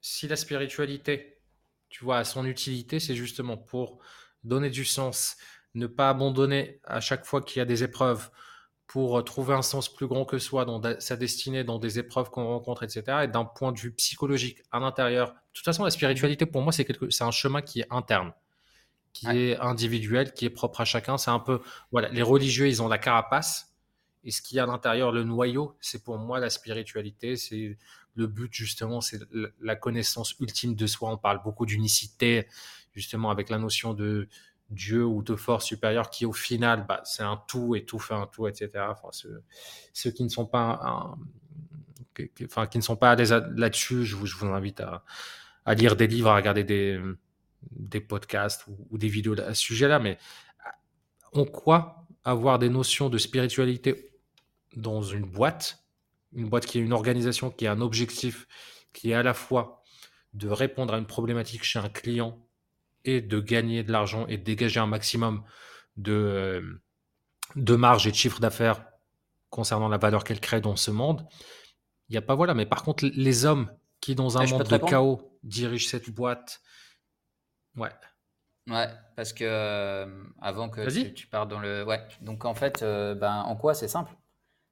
si, la spiritualité, tu vois, a son utilité, c'est justement pour donner du sens, ne pas abandonner à chaque fois qu'il y a des épreuves, pour trouver un sens plus grand que soi dans sa destinée, dans des épreuves qu'on rencontre, etc. Et d'un point de vue psychologique à l'intérieur, de toute façon, la spiritualité, pour moi, c'est quelque... un chemin qui est interne, qui est individuel, qui est propre à chacun. C'est un peu, voilà, les religieux, ils ont la carapace, et ce qu'il y a à l'intérieur, le noyau, c'est pour moi la spiritualité. C'est le but, justement, c'est la connaissance ultime de soi. On parle beaucoup d'unicité, justement, avec la notion de Dieu ou de force supérieure qui, au final, bah, c'est un tout et tout fait un tout, etc. Enfin, ceux, qui ne sont pas, enfin, qui ne sont pas à l'aise là-dessus, je vous, invite à, à, lire des livres, à regarder des, des podcasts ou, ou des vidéos à ce sujet-là. Mais en quoi avoir des notions de spiritualité dans une boîte, une boîte qui est une organisation, qui a un objectif, qui est à la fois de répondre à une problématique chez un client et de gagner de l'argent et de dégager un maximum de, euh, de marge et de chiffre d'affaires concernant la valeur qu'elle crée dans ce monde. Il n'y a pas voilà, mais par contre, les hommes qui, dans un monde de chaos, dirigent cette boîte. Ouais. Ouais, parce que euh, avant que tu, tu partes dans le. Ouais, donc en fait, euh, ben, en quoi c'est simple?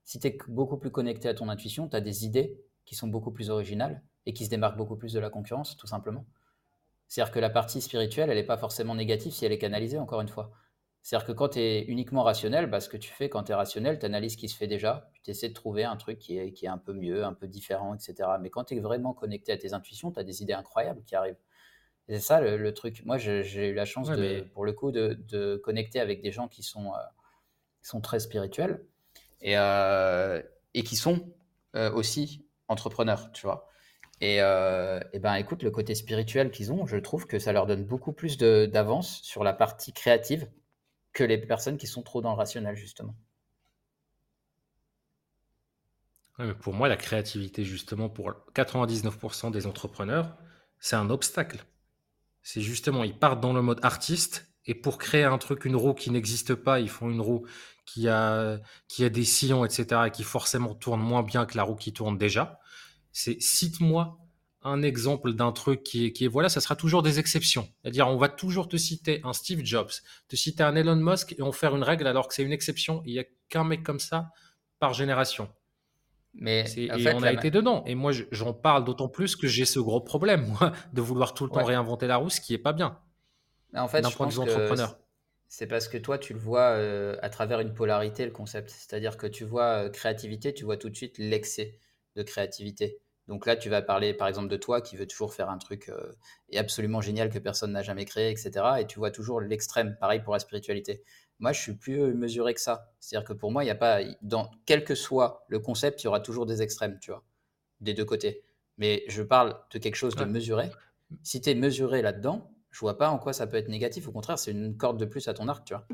Si tu es beaucoup plus connecté à ton intuition, tu as des idées qui sont beaucoup plus originales et qui se démarquent beaucoup plus de la concurrence, tout simplement. C'est-à-dire que la partie spirituelle, elle n'est pas forcément négative si elle est canalisée, encore une fois. C'est-à-dire que quand tu es uniquement rationnel, bah, ce que tu fais quand tu es rationnel, tu analyses ce qui se fait déjà, tu essaies de trouver un truc qui est, qui est un peu mieux, un peu différent, etc. Mais quand tu es vraiment connecté à tes intuitions, tu as des idées incroyables qui arrivent. c'est ça le, truc. Moi, j'ai eu la chance, de, pour le coup, de, connecter avec des gens qui sont, euh, qui sont très spirituels et, euh, et qui sont euh, aussi entrepreneurs, tu vois. Et, euh, et, ben écoute, le côté spirituel qu'ils ont, je trouve que ça leur donne beaucoup plus d'avance sur la partie créative que les personnes qui sont trop dans le rationnel, justement. mais pour moi, la créativité, justement, pour 99% des entrepreneurs, c'est un obstacle. C'est justement, ils partent dans le mode artiste et pour créer un truc, une roue qui n'existe pas, ils font une roue qui a, qui a des sillons, etc., et qui forcément tourne moins bien que la roue qui tourne déjà. C'est cite-moi un exemple d'un truc qui est, qui est, voilà, ça sera toujours des exceptions. C'est-à-dire, on va toujours te citer un Steve Jobs, te citer un Elon Musk et on faire une règle alors que c'est une exception. Il n'y a qu'un mec comme ça par génération. Mais et on a été dedans. Et moi, j'en parle d'autant plus que j'ai ce gros problème, moi, de vouloir tout le temps réinventer la roue, ce qui est pas bien. En fait, d'un point de vue entrepreneur. C'est parce que toi, tu le vois euh, à travers une polarité, le concept. C'est-à-dire que tu vois euh, créativité, tu vois tout de suite l'excès de créativité. Donc là, tu vas parler par exemple de toi qui veut toujours faire un truc euh, absolument génial que personne n'a jamais créé, etc. Et tu vois toujours l'extrême. Pareil pour la spiritualité. Moi, je suis plus mesuré que ça. C'est-à-dire que pour moi, il n'y a pas, dans quel que soit le concept, il y aura toujours des extrêmes, tu vois, des deux côtés. Mais je parle de quelque chose de mesuré. Si tu es mesuré là-dedans, je vois pas en quoi ça peut être négatif. Au contraire, c'est une corde de plus à ton arc, tu vois.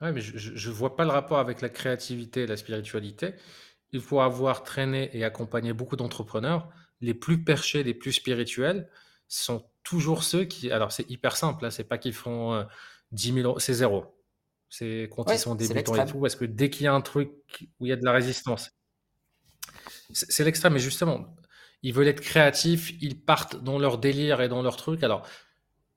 Ouais, mais je, je vois pas le rapport avec la créativité et la spiritualité. Il faut avoir traîné et accompagné beaucoup d'entrepreneurs. Les plus perchés, les plus spirituels sont toujours ceux qui. Alors, c'est hyper simple, là, c'est pas qu'ils font euh, 10 000 euros, c'est zéro. C'est quand ils sont débutants et tout, parce que dès qu'il y a un truc où il y a de la résistance, c'est c'est l'extrême, mais justement, ils veulent être créatifs, ils partent dans leur délire et dans leur truc. Alors,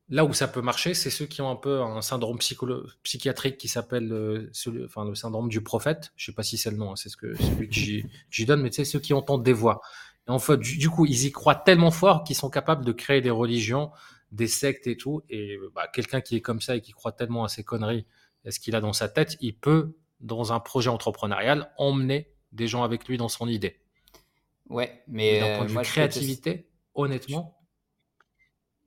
là où ça peut marcher, c'est ceux qui ont un peu un syndrome psychiatrique qui s'appelle euh, enfin, le syndrome du prophète. Je sais pas si c'est le nom, hein, c'est ce que celui que j'y donne, mais tu sais, ceux qui entendent des voix. Et en fait, du, coup, ils y croient tellement fort qu'ils sont capables de créer des religions, des sectes et tout. Et bah, quelqu'un qui est comme ça et qui croit tellement à ces conneries, à ce qu'il a dans sa tête, il peut, dans un projet entrepreneurial, emmener des gens avec lui dans son idée. Ouais, Mais mais d'un point euh, de moi, te, créativité, honnêtement,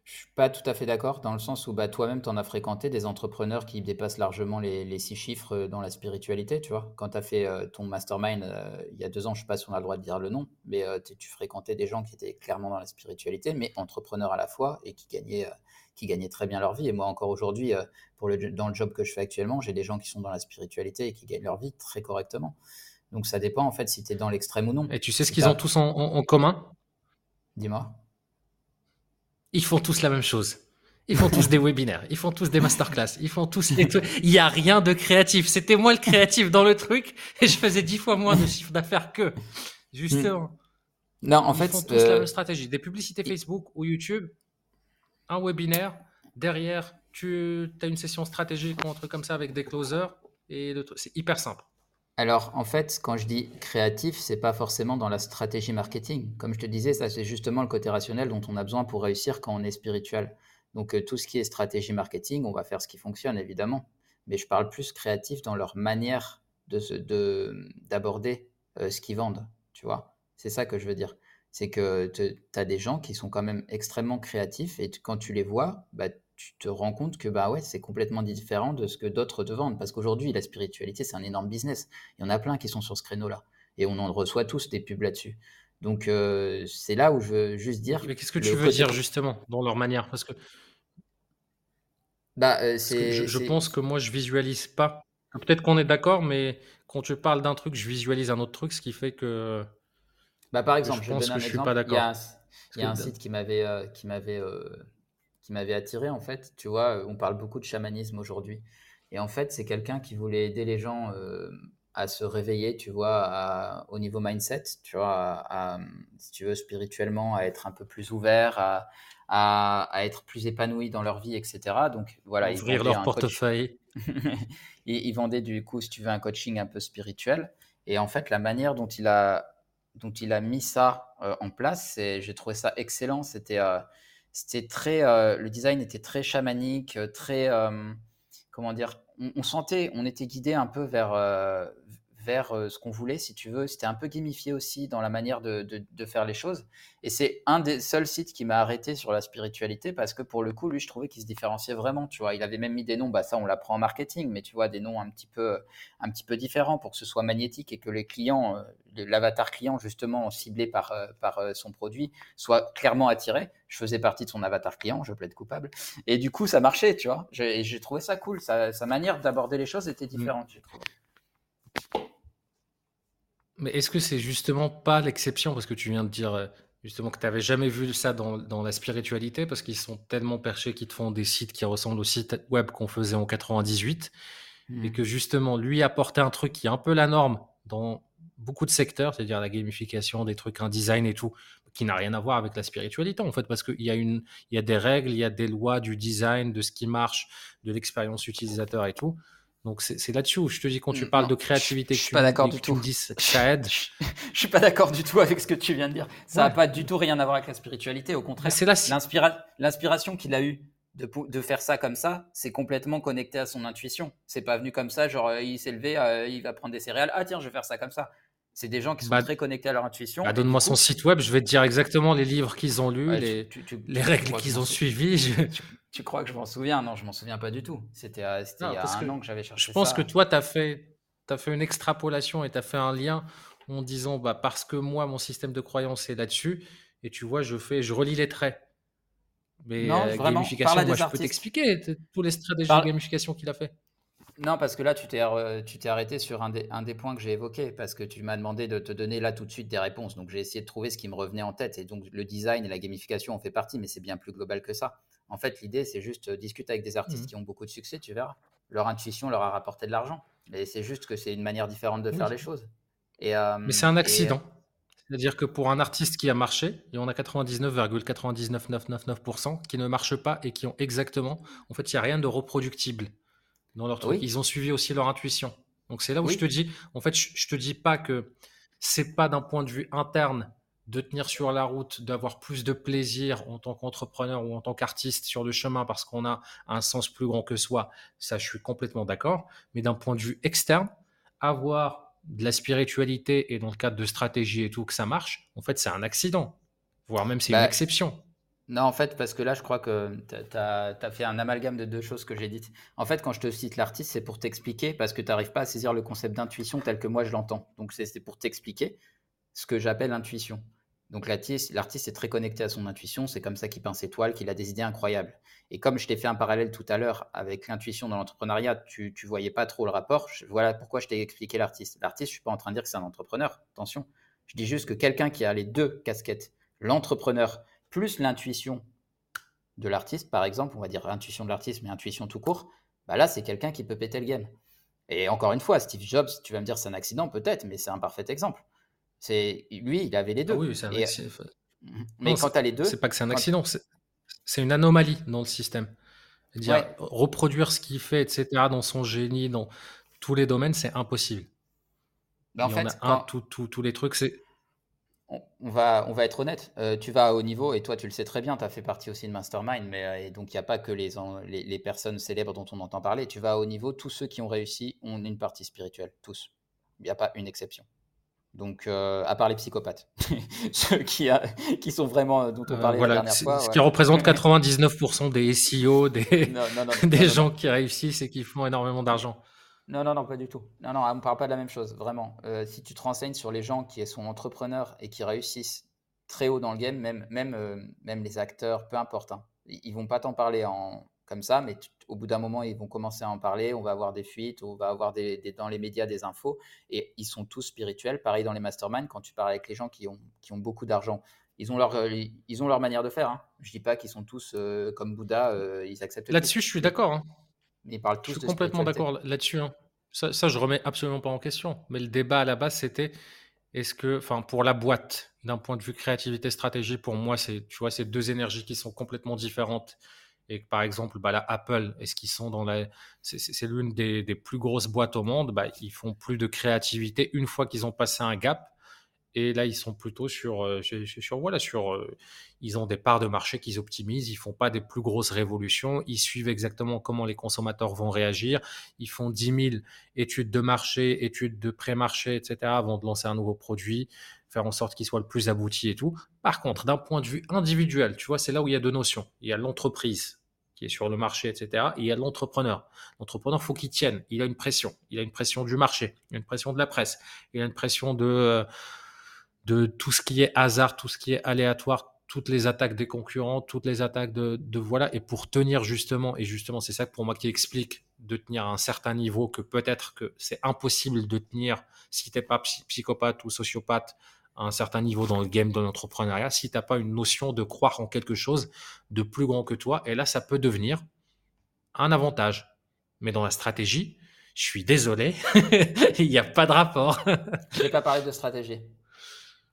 Je suis pas tout à fait d'accord dans le sens où bah, toi-même, tu en as fréquenté des entrepreneurs qui dépassent largement les, les six chiffres euh, dans la spiritualité, tu vois. Quand tu as fait euh, ton mastermind euh, il y a deux ans, je sais pas si on a le droit de dire le nom, mais euh, tu fréquentais des gens qui étaient clairement dans la spiritualité, mais entrepreneurs à la fois et qui gagnaient, qui gagnaient très bien leur vie. Et moi, encore aujourd'hui, pour le, dans le job que je fais actuellement, j'ai des gens qui sont dans la spiritualité et qui gagnent leur vie très correctement. Donc ça dépend en fait si tu es dans l'extrême ou non. et tu sais ce qu'ils ont tous en, en- en commun? Dis-moi. Ils font tous la même chose. Ils font tous des webinaires, ils font tous des masterclass, ils font tous les trucs. Il n'y a rien de créatif. C'était moi le créatif dans le truc et je faisais dix fois moins de chiffre d'affaires qu'eux. Hmm. Justement, Non, en ils fait, font tous la euh, même stratégie. Des publicités Facebook ou YouTube, un webinaire, derrière, tu as une session stratégique ou un truc comme ça avec des closers et le truc- c'est hyper simple. Alors, en fait, quand je dis créatif, c'est pas forcément dans la stratégie marketing. Comme je te disais, ça, c'est justement le côté rationnel dont on a besoin pour réussir quand on est spirituel. Donc, euh, tout ce qui est stratégie marketing, on va faire ce qui fonctionne, évidemment. Mais je parle plus créatif dans leur manière de se- de, d'aborder euh, ce qu'ils vendent, tu vois. C'est ça que je veux dire. C'est que tu as des gens qui sont quand même extrêmement créatifs et quand tu les vois, bah, tu te rends compte que bah ouais, c'est complètement différent de ce que d'autres te vendent. Parce qu'aujourd'hui, la spiritualité, c'est un énorme business. Il y en a plein qui sont sur ce créneau-là. Et on en reçoit tous des pubs là-dessus. Donc, euh, c'est là où je veux juste dire mais qu'est-ce que tu veux côté. dire justement dans leur manière? Parce que, Bah, euh, parce que je, c'est, je c'est... pense que moi, je visualise pas. Peut-être qu'on est d'accord, mais quand tu parles d'un truc, je visualise un autre truc, ce qui fait que, Bah, par je exemple, je pense que je suis pas exemple. Il y a un, d'accord. Il y a un site qui m'avait euh, qui m'avait qui m'avait attiré en fait. Tu vois, euh, on parle beaucoup de chamanisme aujourd'hui. Et en fait, c'est quelqu'un qui voulait aider les gens euh, à se réveiller, tu vois, à- au niveau mindset, tu vois, à, à, si tu veux, spirituellement, à être un peu plus ouvert, à, être plus épanoui dans leur vie, etc. Donc voilà, il ouvrir leur portefeuille. il, il vendait du coup, si tu veux, un coaching un peu spirituel. Et en fait, la manière dont il a, dont il a mis ça euh, en place, j'ai trouvé ça excellent. C'était, euh, c'était très, euh, le design était très chamanique, euh, très, euh, comment dire, on, sentait, on était guidé un peu vers, vers euh, ce qu'on voulait, si tu veux. C'était un peu gamifié aussi dans la manière de, de- de faire les choses. Et c'est un des seuls sites qui m'a arrêté sur la spiritualité parce que pour le coup, lui, je trouvais qu'il se différenciait vraiment. Tu vois, il avait même mis des noms, bah ça, on l'apprend en marketing, mais tu vois, des noms un petit peu, un petit peu différents pour que ce soit magnétique et que les clients, euh, l'avatar client justement ciblé par, euh, par son produit, soit clairement attiré. Je faisais partie de son avatar client, je plaide coupable. Et du coup, ça marchait, tu vois. J'ai et j'ai trouvé ça cool. Sa, sa manière d'aborder les choses était Mm. différente, j'ai trouvé. Mais est-ce que c'est justement pas l'exception? Parce que tu viens de dire euh, justement que tu n'avais jamais vu ça dans, dans la spiritualité parce qu'ils sont tellement perchés qu'ils te font des sites qui ressemblent aux sites web qu'on faisait en 98 et Mm. que justement lui apportait un truc qui est un peu la norme dans beaucoup de secteurs, c'est-à-dire la gamification, des trucs, un design et tout, qui n'a rien à voir avec la spiritualité en fait parce qu'il y a une, il y a des règles, il y a des lois du design, de ce qui marche, de l'expérience utilisateur et tout. Donc c'est là-dessus où je te dis quand tu Mm, parles Non, de créativité je que suis tu, pas me- d'accord du que ça aide, Je, je suis pas d'accord du tout avec ce que tu viens de dire. Ça n'a ouais. pas du tout rien à voir avec la spiritualité. Au contraire, c'est l'inspiration qu'il a eue de, faire ça comme ça, c'est complètement connecté à son intuition. C'est pas venu comme ça, genre euh, il s'est levé, euh, il va prendre des céréales. Ah tiens, je vais faire ça comme ça. C'est des gens qui sont bah, très connectés à leur intuition bah, donne-moi son site web, je vais te dire exactement les livres qu'ils ont lus, ouais, les, tu, tu, les tu règles qu'ils ont suivies. je- tu, crois que je m'en souviens? Non, je m'en souviens pas du tout. C'était euh, il y a un que an que j'avais je cherché pense que toi, tu as fait, fait une extrapolation et tu as fait un lien en disant bah, parce que moi, mon système de croyance est là-dessus. Et tu vois, je fais, je relis les traits. Mais Non, euh, vraiment, gamification, moi, je peux t'expliquer toutes les stratégies de gamification qu'il a fait. Non, parce que là, tu t'es ar- tu t'es arrêté sur un des, un des points que j'ai évoqué, parce que tu m'as demandé de te donner là tout de suite des réponses. Donc, j'ai essayé de trouver ce qui me revenait en tête. Et donc, le design et la gamification en fait partie, mais c'est bien plus global que ça. En fait, l'idée, c'est juste euh, discuter avec des artistes Mhm. qui ont beaucoup de succès, tu verras. Leur intuition leur a rapporté de l'argent. Et c'est juste que c'est une manière différente de faire Oui, les choses. Et, mais euh, c'est un et accident. C'est-à-dire que pour un artiste qui a marché, il y en a 99,99999% qui ne marchent pas et qui ont exactement. En fait, il n'y a rien de reproductible dans leur truc. oui, Ils ont suivi aussi leur intuition. Donc c'est là où je te dis, en fait, je, je te dis pas que c'est pas d'un point de vue interne de tenir sur la route, d'avoir plus de plaisir en tant qu'entrepreneur ou en tant qu'artiste sur le chemin parce qu'on a un sens plus grand que soi. Ça, je suis complètement d'accord. Mais d'un point de vue externe, avoir de la spiritualité et dans le cadre de stratégie et tout, que ça marche, en fait, c'est un accident. Voire même c'est une bah, exception. Non, en fait, parce que là, je crois que tu as, fait un amalgame de deux choses que j'ai dites. En fait, quand je te cite l'artiste, c'est pour t'expliquer, parce que tu n'arrives pas à saisir le concept d'intuition tel que moi je l'entends. Donc, c'est pour t'expliquer ce que j'appelle intuition. Donc, l'artiste l'artiste est très connecté à son intuition, c'est comme ça qu'il peint ses toiles, qu'il a des idées incroyables. Et comme je t'ai fait un parallèle tout à l'heure avec l'intuition dans l'entrepreneuriat, tu ne voyais pas trop le rapport. Je- voilà pourquoi je t'ai expliqué l'artiste. L'artiste, je ne suis pas en train de dire que c'est un entrepreneur, attention. Je dis juste que quelqu'un qui a les deux casquettes, l'entrepreneur plus l'intuition de l'artiste, par exemple, on va dire intuition de l'artiste, mais intuition tout court, bah là, c'est quelqu'un qui peut péter le game. Et encore une fois, Steve Jobs, tu vas me dire c'est un accident, peut-être, mais c'est un parfait exemple. C'est lui, il avait les Ah deux. oui, c'est un Et, accident. mais Non, quand c'est tu as les c'est deux, pas que c'est un accident, c'est c'est une anomalie dans le système. Dire ouais, reproduire ce qu'il fait, etc., dans son génie, dans tous les domaines, c'est impossible. bah en Il y en a fait, un, tous les trucs, c'est. On, va, on va être honnête, euh, tu vas à haut niveau, et toi, tu le sais très bien, tu as fait partie aussi de Mastermind, mais euh, et donc il n'y a pas que les, en- les, les personnes célèbres dont on entend parler. Tu vas à haut niveau, tous ceux qui ont réussi ont une partie spirituelle, tous. Il n'y a pas une exception. Donc, euh, à part les psychopathes, ceux qui, a- qui sont vraiment, dont on parlait la dernière fois, ce qui représente 99% des SEO, des, Non, non, non, non, des gens qui réussissent et qui font énormément d'argent. Non, non, non, pas du tout. Non, non, on ne parle pas de la même chose, vraiment. Euh, si tu te renseignes sur les gens qui sont entrepreneurs et qui réussissent très haut dans le game, même, même, euh, même les acteurs, peu importe, hein, ils ils vont pas t'en parler en, comme ça, mais au bout d'un moment, ils vont commencer à en parler, on va avoir des fuites, on va avoir des, dans les médias des infos, et ils sont tous spirituels. Pareil dans les masterminds, quand tu parles avec les gens qui ont, qui ont beaucoup d'argent, ils ont leur, euh, ils ont leur manière de faire. Hein. Je dis pas qu'ils sont tous comme Bouddha, ils acceptent Là-dessus, je suis d'accord. hein. Mais ils parlent Je suis de complètement d'accord là-dessus. hein. Ça, ça, je remets absolument pas en question. Mais le débat à la base, c'était est-ce que, enfin, pour la boîte, d'un point de vue créativité, stratégie, pour moi, c'est, tu vois, c'est deux énergies qui sont complètement différentes. Et par exemple, bah, là, Apple, est-ce qu'ils sont dans la, c'est l'une des, des plus grosses boîtes au monde? Bah, ils font plus de créativité une fois qu'ils ont passé un gap. Et là, ils sont plutôt sur, euh, voilà, sur, euh, ils ont des parts de marché qu'ils optimisent. Ils font pas des plus grosses révolutions. Ils suivent exactement comment les consommateurs vont réagir. Ils font 10 000 études de marché, études de pré-marché, etc. avant de lancer un nouveau produit, faire en sorte qu'il soit le plus abouti et tout. Par contre, d'un point de vue individuel, tu vois, c'est là où il y a deux notions. Il y a l'entreprise qui est sur le marché, etc. Et il y a l'entrepreneur. L'entrepreneur, faut qu'il tienne. Il a une pression. Il a une pression du marché. Il a une pression de la presse. Il a une pression de, euh, de tout ce qui est hasard, tout ce qui est aléatoire, toutes les attaques des concurrents, toutes les attaques de, de voilà. Et pour tenir justement, et justement, c'est ça pour moi qui explique de tenir à un certain niveau que peut-être que c'est impossible de tenir si t'es pas psy- psychopathe ou sociopathe à un certain niveau dans le game de l'entrepreneuriat, si t'as pas une notion de croire en quelque chose de plus grand que toi. Et là, ça peut devenir un avantage. Mais dans la stratégie, je suis désolé, il n'y a pas de rapport. Je vais pas parler de stratégie.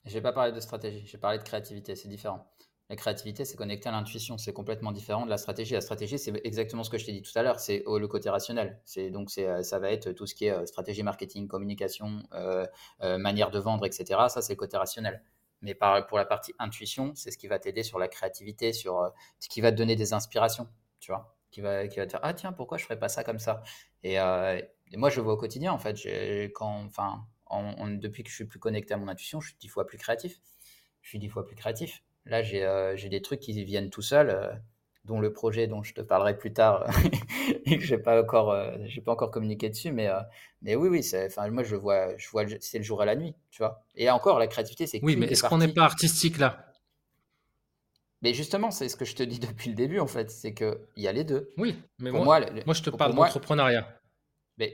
Je vais pas parler de stratégie. Je vais parler de créativité. C'est différent. La créativité, c'est connecté à l'intuition. C'est complètement différent de la stratégie. La stratégie, c'est exactement ce que je t'ai dit tout à l'heure. C'est oh, le côté rationnel. C'est donc euh, ça va être tout ce qui est euh, stratégie marketing, communication, euh, manière de vendre, etc. Ça, c'est le côté rationnel. Mais pour la partie intuition, c'est ce qui va t'aider sur la créativité, sur ce qui va te donner des inspirations, tu vois, qui va, qui va te dire ah tiens pourquoi je ferais pas ça comme ça? Et, et moi je le vois au quotidien en fait. J'ai- Quand, depuis que je suis plus connecté à mon intuition, je suis dix fois plus créatif. Je suis dix fois plus créatif. Là, j'ai euh, des trucs qui viennent tout seuls. euh, dont le projet dont je te parlerai plus tard et que j'ai pas encore, pas encore communiqué dessus, mais, mais oui, oui, moi je vois, je vois, c'est le jour et la nuit, tu vois. Et encore, la créativité, c'est oui, mais est-ce qu'on n'est pas artistique là? Mais justement, c'est ce que je te dis depuis le début, en fait, c'est qu'il y a les deux. Oui, mais moi, moi, je te parle d'entrepreneuriat.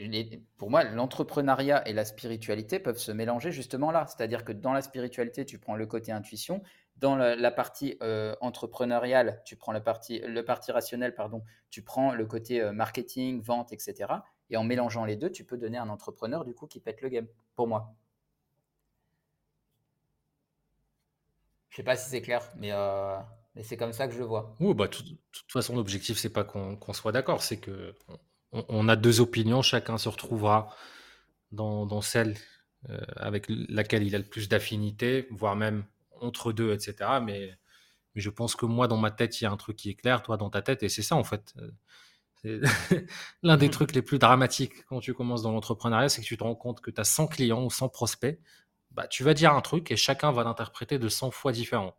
Mais pour moi, l'entrepreneuriat et la spiritualité peuvent se mélanger justement là. C'est-à-dire que dans la spiritualité, tu prends le côté intuition. Dans la, partie euh, entrepreneuriale, tu prends la partie, le parti rationnel, pardon, tu prends le côté euh, marketing, vente, etc. Et en mélangeant les deux, tu peux donner un entrepreneur du coup qui pète le game, pour moi. Je sais pas si c'est clair, mais euh, et c'est comme ça que je le vois. Oui, bah, de toute façon, l'objectif, c'est pas qu'on soit d'accord, c'est que on, a deux opinions, chacun se retrouvera dans, celle euh, avec laquelle il a le plus d'affinité, voire même entre deux, etc. Mais, mais je pense que moi, dans ma tête, il y a un truc qui est clair, toi, dans ta tête, et c'est ça, en fait. C'est l'un des mmh. trucs les plus dramatiques quand tu commences dans l'entrepreneuriat, c'est que tu te rends compte que tu as 100 clients ou 100 prospects. Bah, tu vas dire un truc et chacun va l'interpréter de 100 fois différent.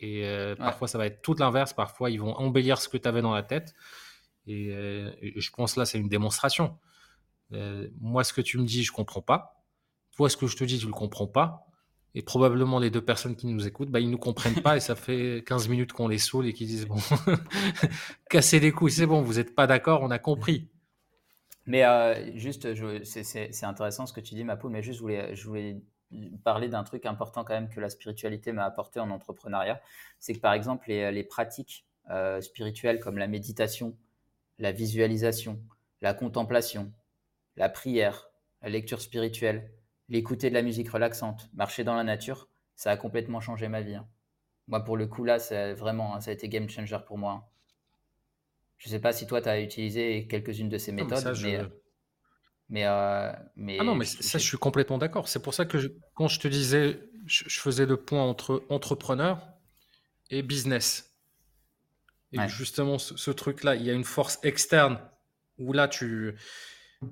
Et euh, parfois, ça va être tout l'inverse. Parfois, ils vont embellir ce que tu avais dans la tête. Euh, et, je pense là, c'est une démonstration. Euh, moi, ce que tu me dis, je comprends pas. Toi, ce que je te dis, tu le comprends pas. Et probablement les deux personnes qui nous écoutent, bah, ils nous comprennent pas et ça fait 15 minutes qu'on les saoule et qu'ils disent bon, cassez les couilles, c'est bon, vous n'êtes pas d'accord, on a compris. Mais juste, c'est intéressant ce que tu dis, Mapou, mais juste, je voulais, je voulais parler d'un truc important quand même que la spiritualité m'a apporté en entrepreneuriat. C'est que par exemple, les, pratiques euh, spirituelles comme la méditation, la visualisation, la contemplation, la prière, la lecture spirituelle, l'écouter de la musique relaxante, marcher dans la nature, ça a complètement changé ma vie. Hein. Moi, pour le coup, là, c'est vraiment, hein, ça a été game changer pour moi. Hein. Je ne sais pas si toi, tu as utilisé quelques-unes de ces méthodes, mais, mais, euh, mais ah non, mais ça, je suis complètement d'accord. C'est pour ça que quand je te disais, je, faisais le point entre entrepreneur et business. Et justement, ce, truc-là, il y a une force externe où là, tu,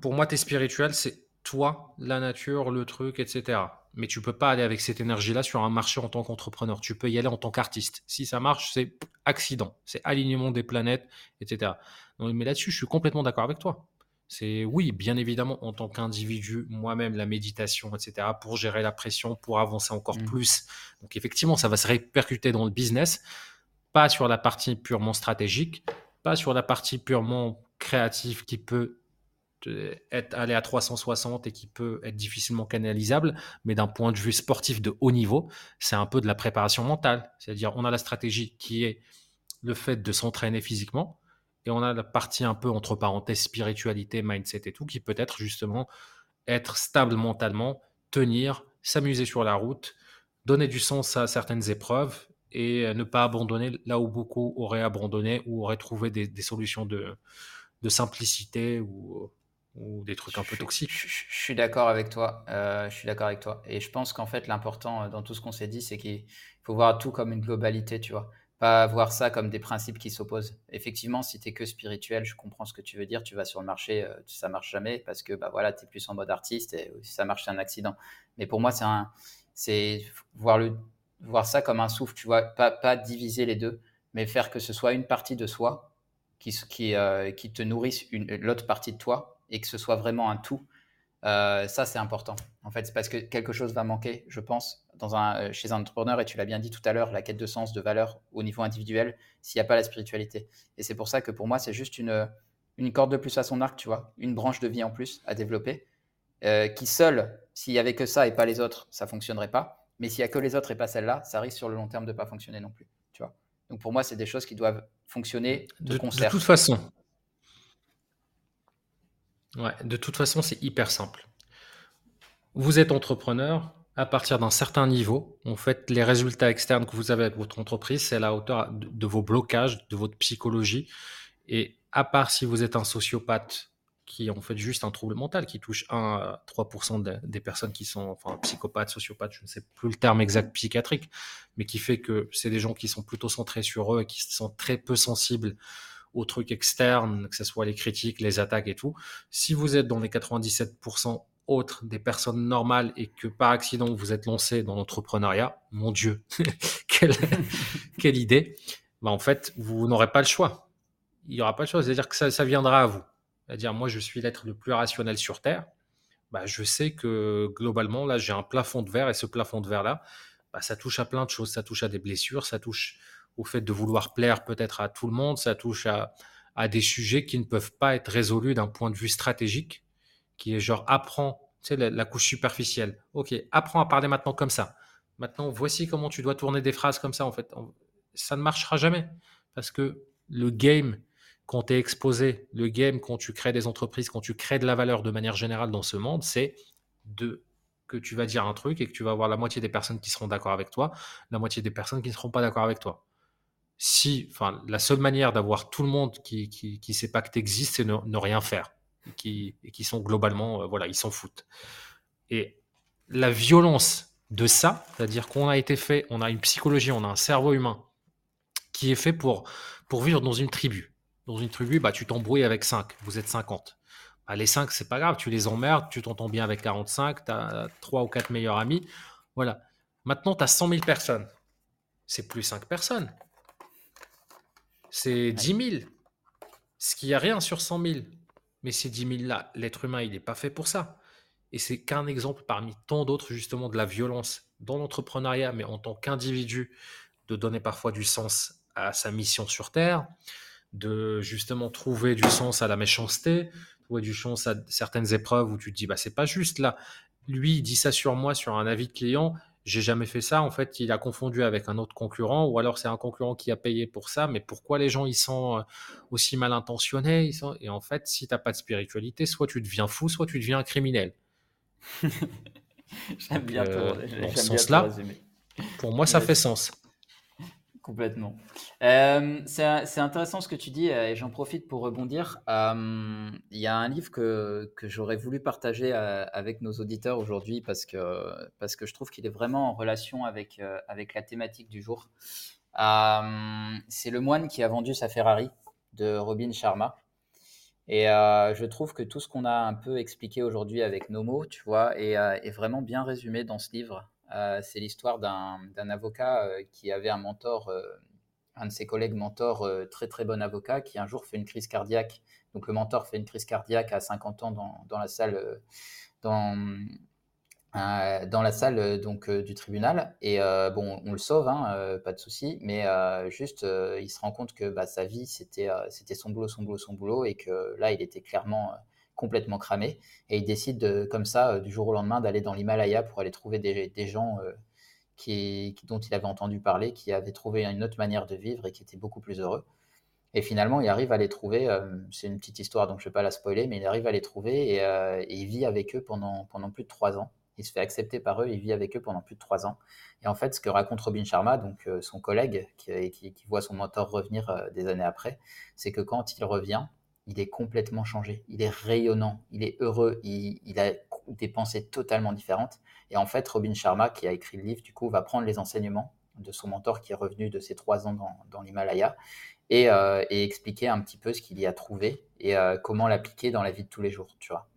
pour moi, tu es spirituel, c'est toi, la nature, le truc, etc. Mais tu peux pas aller avec cette énergie-là sur un marché en tant qu'entrepreneur. Tu peux y aller en tant qu'artiste. Si ça marche, c'est accident, c'est alignement des planètes, etc. mais là-dessus, je suis complètement d'accord avec toi. C'est oui, bien évidemment, en tant qu'individu, moi-même, la méditation, etc., pour gérer la pression, pour avancer encore mmh. plus. Donc effectivement, ça va se répercuter dans le business, pas sur la partie purement stratégique, pas sur la partie purement créative qui peut être aller à 360 et qui peut être difficilement canalisable, mais d'un point de vue sportif de haut niveau, c'est un peu de la préparation mentale. C'est-à-dire, on a la stratégie qui est le fait de s'entraîner physiquement, et on a la partie un peu entre parenthèses spiritualité, mindset et tout, qui peut être justement être stable mentalement, tenir, s'amuser sur la route, donner du sens à certaines épreuves et euh, ne pas abandonner là où beaucoup auraient abandonné ou auraient trouvé des, solutions de, de simplicité ou, ou, des trucs un peu toxiques. Je, suis d'accord avec toi. Euh, je suis d'accord avec toi. Et je pense qu'en fait, l'important euh, dans tout ce qu'on s'est dit, c'est qu'il faut voir tout comme une globalité, tu vois pas voir ça comme des principes qui s'opposent. Effectivement, si tu es que spirituel, je comprends ce que tu veux dire, tu vas sur le marché, ça marche jamais parce que bah voilà, tu es plus en mode artiste et si ça marche, c'est un accident. Mais pour moi, c'est un c'est voir le voir ça comme un souffle, tu vois, pas, diviser les deux, mais faire que ce soit une partie de soi qui euh, te nourrisse l'autre partie de toi et que ce soit vraiment un tout. Euh, ça, c'est important. En fait, c'est parce que quelque chose va manquer, je pense, euh, chez un entrepreneur, et tu l'as bien dit tout à l'heure, la quête de sens, de valeur au niveau individuel, s'il n'y a pas la spiritualité. Et c'est pour ça que pour moi, c'est juste une, corde de plus à son arc, tu vois, une branche de vie en plus à développer, qui seule, s'il n'y avait que ça et pas les autres, ça fonctionnerait pas. Mais s'il n'y a que les autres et pas celle-là, ça risque sur le long terme de ne pas fonctionner non plus. Tu vois Donc pour moi, c'est des choses qui doivent fonctionner de, concert. De toute façon. Ouais, de toute façon, c'est hyper simple. Vous êtes entrepreneur, à partir d'un certain niveau, en fait, les résultats externes que vous avez avec votre entreprise, c'est à la hauteur de, vos blocages, de votre psychologie. Et à part si vous êtes un sociopathe qui en fait juste un trouble mental qui touche 1 à 3% des personnes qui sont enfin psychopathes, sociopathes, je ne sais plus le terme exact psychiatrique, mais qui fait que c'est des gens qui sont plutôt centrés sur eux et qui sont très peu sensibles aux trucs externes, que ce soit les critiques, les attaques et tout. Si vous êtes dans les 97% autres, des personnes normales, et que par accident vous êtes lancé dans l'entrepreneuriat, mon Dieu, quelle, quelle idée, bah, en fait, vous n'aurez pas le choix. Il n'y aura pas le choix. C'est-à-dire que ça viendra à vous. C'est-à-dire, moi, je suis l'être le plus rationnel sur Terre. Bah, je sais que globalement, là, j'ai un plafond de verre et ce plafond de verre-là, bah, ça touche à plein de choses. Ça touche à des blessures, ça touche au fait de vouloir plaire peut-être à tout le monde, ça touche à, à des sujets qui ne peuvent pas être résolus d'un point de vue stratégique, qui est genre apprends, tu sais, la, couche superficielle. Ok, apprends à parler maintenant comme ça. Maintenant, voici comment tu dois tourner des phrases comme ça. En fait, ça ne marchera jamais parce que le game quand tu es exposé, le game quand tu crées des entreprises, quand tu crées de la valeur de manière générale dans ce monde, c'est que tu vas dire un truc et que tu vas avoir la moitié des personnes qui seront d'accord avec toi, la moitié des personnes qui ne seront pas d'accord avec toi si, enfin, la seule manière d'avoir tout le monde qui, qui, sait pas que tu existes, c'est ne, rien faire. Et qui, sont globalement, euh, voilà, ils s'en foutent. Et la violence de ça, c'est-à-dire qu'on a été fait, on a une psychologie, on a un cerveau humain qui est fait pour vivre dans une tribu. Dans une tribu, bah, tu t'embrouilles avec 5, vous êtes 50. Bah, les 5, c'est pas grave, tu les emmerdes, tu t'entends bien avec 45, tu as 3 ou 4 meilleurs amis. Voilà. Maintenant, tu as 100 000 personnes. C'est plus 5 personnes c'est 10 000. Ce qui a rien sur 100 000. Mais ces 10 000-là, l'être humain, il n'est pas fait pour ça. Et c'est qu'un exemple parmi tant d'autres, justement, de la violence dans l'entrepreneuriat, mais en tant qu'individu, de donner parfois du sens à sa mission sur Terre, de justement trouver du sens à la méchanceté, trouver du sens à certaines épreuves où tu te dis, bah, c'est pas juste là. Lui, il dit ça sur moi, sur un avis de client, j'ai jamais fait ça. En fait, il a confondu avec un autre concurrent, ou alors c'est un concurrent qui a payé pour ça. Mais pourquoi les gens ils sont euh, aussi mal intentionnés ils sont... Et en fait, si tu n'as pas de spiritualité, soit tu deviens fou, soit tu deviens un criminel. j'aime bien, euh, dans ce sens-là, pour moi, ça fait sens. Complètement. Euh, c'est intéressant ce que tu dis et j'en profite pour rebondir. Il y a un livre que, que j'aurais voulu partager avec nos auditeurs aujourd'hui parce que, parce que je trouve qu'il est vraiment en relation avec, avec la thématique du jour. c'est Le moine qui a vendu sa Ferrari de Robin Sharma. Et je trouve que tout ce qu'on a un peu expliqué aujourd'hui avec nos mots, tu vois, est vraiment bien résumé dans ce livre. Euh, c'est l'histoire d'un avocat euh, qui avait un mentor, euh, un de ses collègues mentors, très très bon avocat, qui un jour fait une crise cardiaque. Donc le mentor fait une crise cardiaque à 50 ans dans, la salle, dans, dans la salle donc du tribunal et bon on le sauve hein, pas de souci mais juste il se rend compte que bah, sa vie c'était c'était son boulot son boulot son boulot et que là il était clairement complètement cramé. Et il décide de, comme ça, euh, du jour au lendemain, d'aller dans l'Himalaya pour aller trouver des, gens euh, qui, dont il avait entendu parler, qui avaient trouvé une autre manière de vivre et qui étaient beaucoup plus heureux. Et finalement, il arrive à les trouver. Euh, c'est une petite histoire, donc je ne vais pas la spoiler, mais il arrive à les trouver et, il vit avec eux pendant, pendant plus de trois ans. Il se fait accepter par eux, il vit avec eux pendant plus de trois ans. Et en fait, ce que raconte Robin Sharma, donc son collègue qui, qui, voit son mentor revenir des années après, c'est que quand il revient, il est complètement changé. Il est rayonnant, il est heureux, il, a des pensées totalement différentes. Et en fait, Robin Sharma, qui a écrit le livre, du coup, va prendre les enseignements de son mentor qui est revenu de ses trois ans dans, l'Himalaya euh, et, expliquer un petit peu ce qu'il y a trouvé et euh, comment l'appliquer dans la vie de tous les jours, tu vois.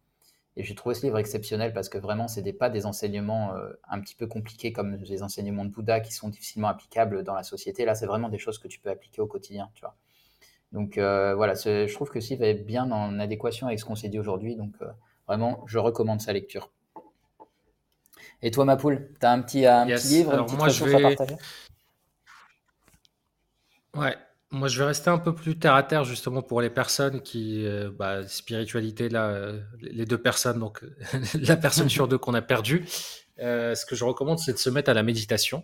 Et j'ai trouvé ce livre exceptionnel parce que vraiment, ce pas des enseignements euh, un petit peu compliqués comme les enseignements de Bouddha qui sont difficilement applicables dans la société. Là, c'est vraiment des choses que tu peux appliquer au quotidien, tu vois. Donc euh, voilà, je trouve que va être bien en adéquation avec ce qu'on s'est dit aujourd'hui. Donc euh, vraiment, je recommande sa lecture. Et toi, ma poule, tu as un petit, un petit livre, une petite moi, je vais... à partager? Ouais, moi je vais rester un peu plus terre à terre justement pour les personnes qui, euh, bah, spiritualité là, les deux personnes, donc la personne sur deux qu'on a perdu. ce que je recommande, c'est de se mettre à la méditation,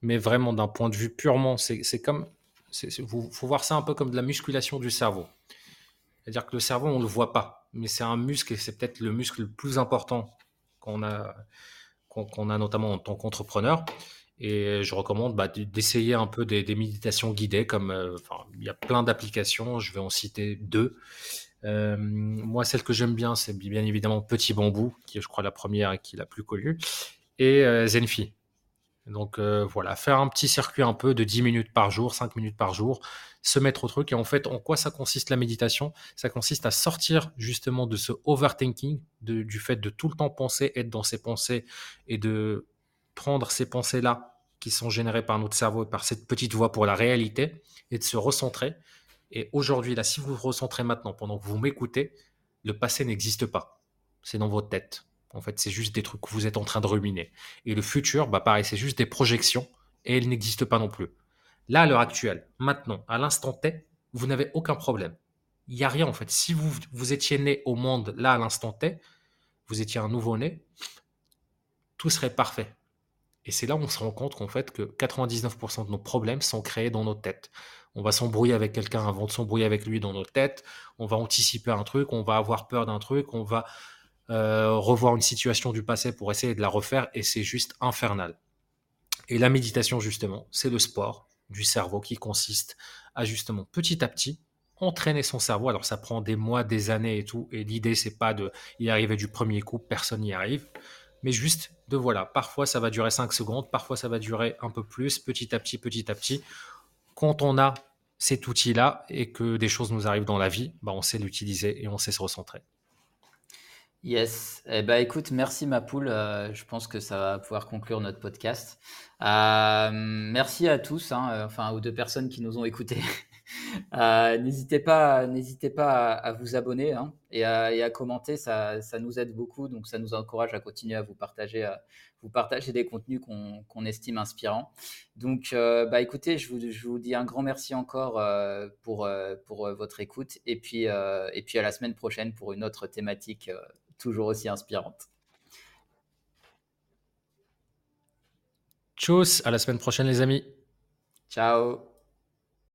mais vraiment d'un point de vue purement, c'est comme il faut voir ça un peu comme de la musculation du cerveau. C'est-à-dire que le cerveau, on ne le voit pas, mais c'est un muscle et c'est peut-être le muscle le plus important qu'on a, qu'on a notamment en tant qu'entrepreneur. Et je recommande bah, d'essayer un peu des, méditations guidées, comme euh, il y a plein d'applications, je vais en citer deux. Euh, moi, celle que j'aime bien, c'est bien évidemment Petit Bambou, qui est, je crois, la première et qui est la plus connue, et euh, Zenfi. Donc euh, voilà, faire un petit circuit un peu de 10 minutes par jour, 5 minutes par jour, se mettre au truc. Et en fait, en quoi ça consiste la méditation? Ça consiste à sortir justement de ce overthinking, du fait de tout le temps penser, être dans ses pensées et de prendre ces pensées-là qui sont générés par notre cerveau et par cette petite voix pour la réalité et de se recentrer. Et aujourd'hui, là, si vous vous recentrez maintenant pendant que vous m'écoutez, le passé n'existe pas. C'est dans votre tête. En fait, c'est juste des trucs que vous êtes en train de ruminer. Et le futur, bah pareil, c'est juste des projections et elles n'existent pas non plus. Là, à l'heure actuelle, maintenant, à l'instant T, vous n'avez aucun problème. Il n'y a rien en fait. Si vous, vous étiez né au monde là à l'instant T, vous étiez un nouveau-né, tout serait parfait. Et c'est là où on se rend compte qu'en fait que 99% de nos problèmes sont créés dans nos têtes. On va s'embrouiller avec quelqu'un avant de s'embrouiller avec lui dans nos têtes. On va anticiper un truc, on va avoir peur d'un truc, on va euh, revoir une situation du passé pour essayer de la refaire et c'est juste infernal. Et la méditation justement, c'est le sport du cerveau qui consiste à justement petit à petit entraîner son cerveau. Alors ça prend des mois, des années et tout. Et l'idée c'est pas de y arriver du premier coup, personne n'y arrive. Mais juste de voilà, parfois ça va durer 5 secondes, parfois ça va durer un peu plus, petit à petit, petit à petit. Quand on a cet outil-là et que des choses nous arrivent dans la vie, bah on sait l'utiliser et on sait se recentrer. Yes. Eh ben, écoute, merci ma poule. Euh, je pense que ça va pouvoir conclure notre podcast. Euh, merci à tous, hein, euh, enfin aux deux personnes qui nous ont écoutés. n'hésitez pas, n'hésitez pas à, vous abonner hein, et, à, commenter. Ça, ça, nous aide beaucoup, donc ça nous encourage à continuer à vous partager, vous partager des contenus qu'on estime inspirants. Donc, bah écoutez, je vous, je vous, dis un grand merci encore pour pour votre écoute et puis et puis à la semaine prochaine pour une autre thématique toujours aussi inspirante. Tchuss, à la semaine prochaine les amis. Ciao.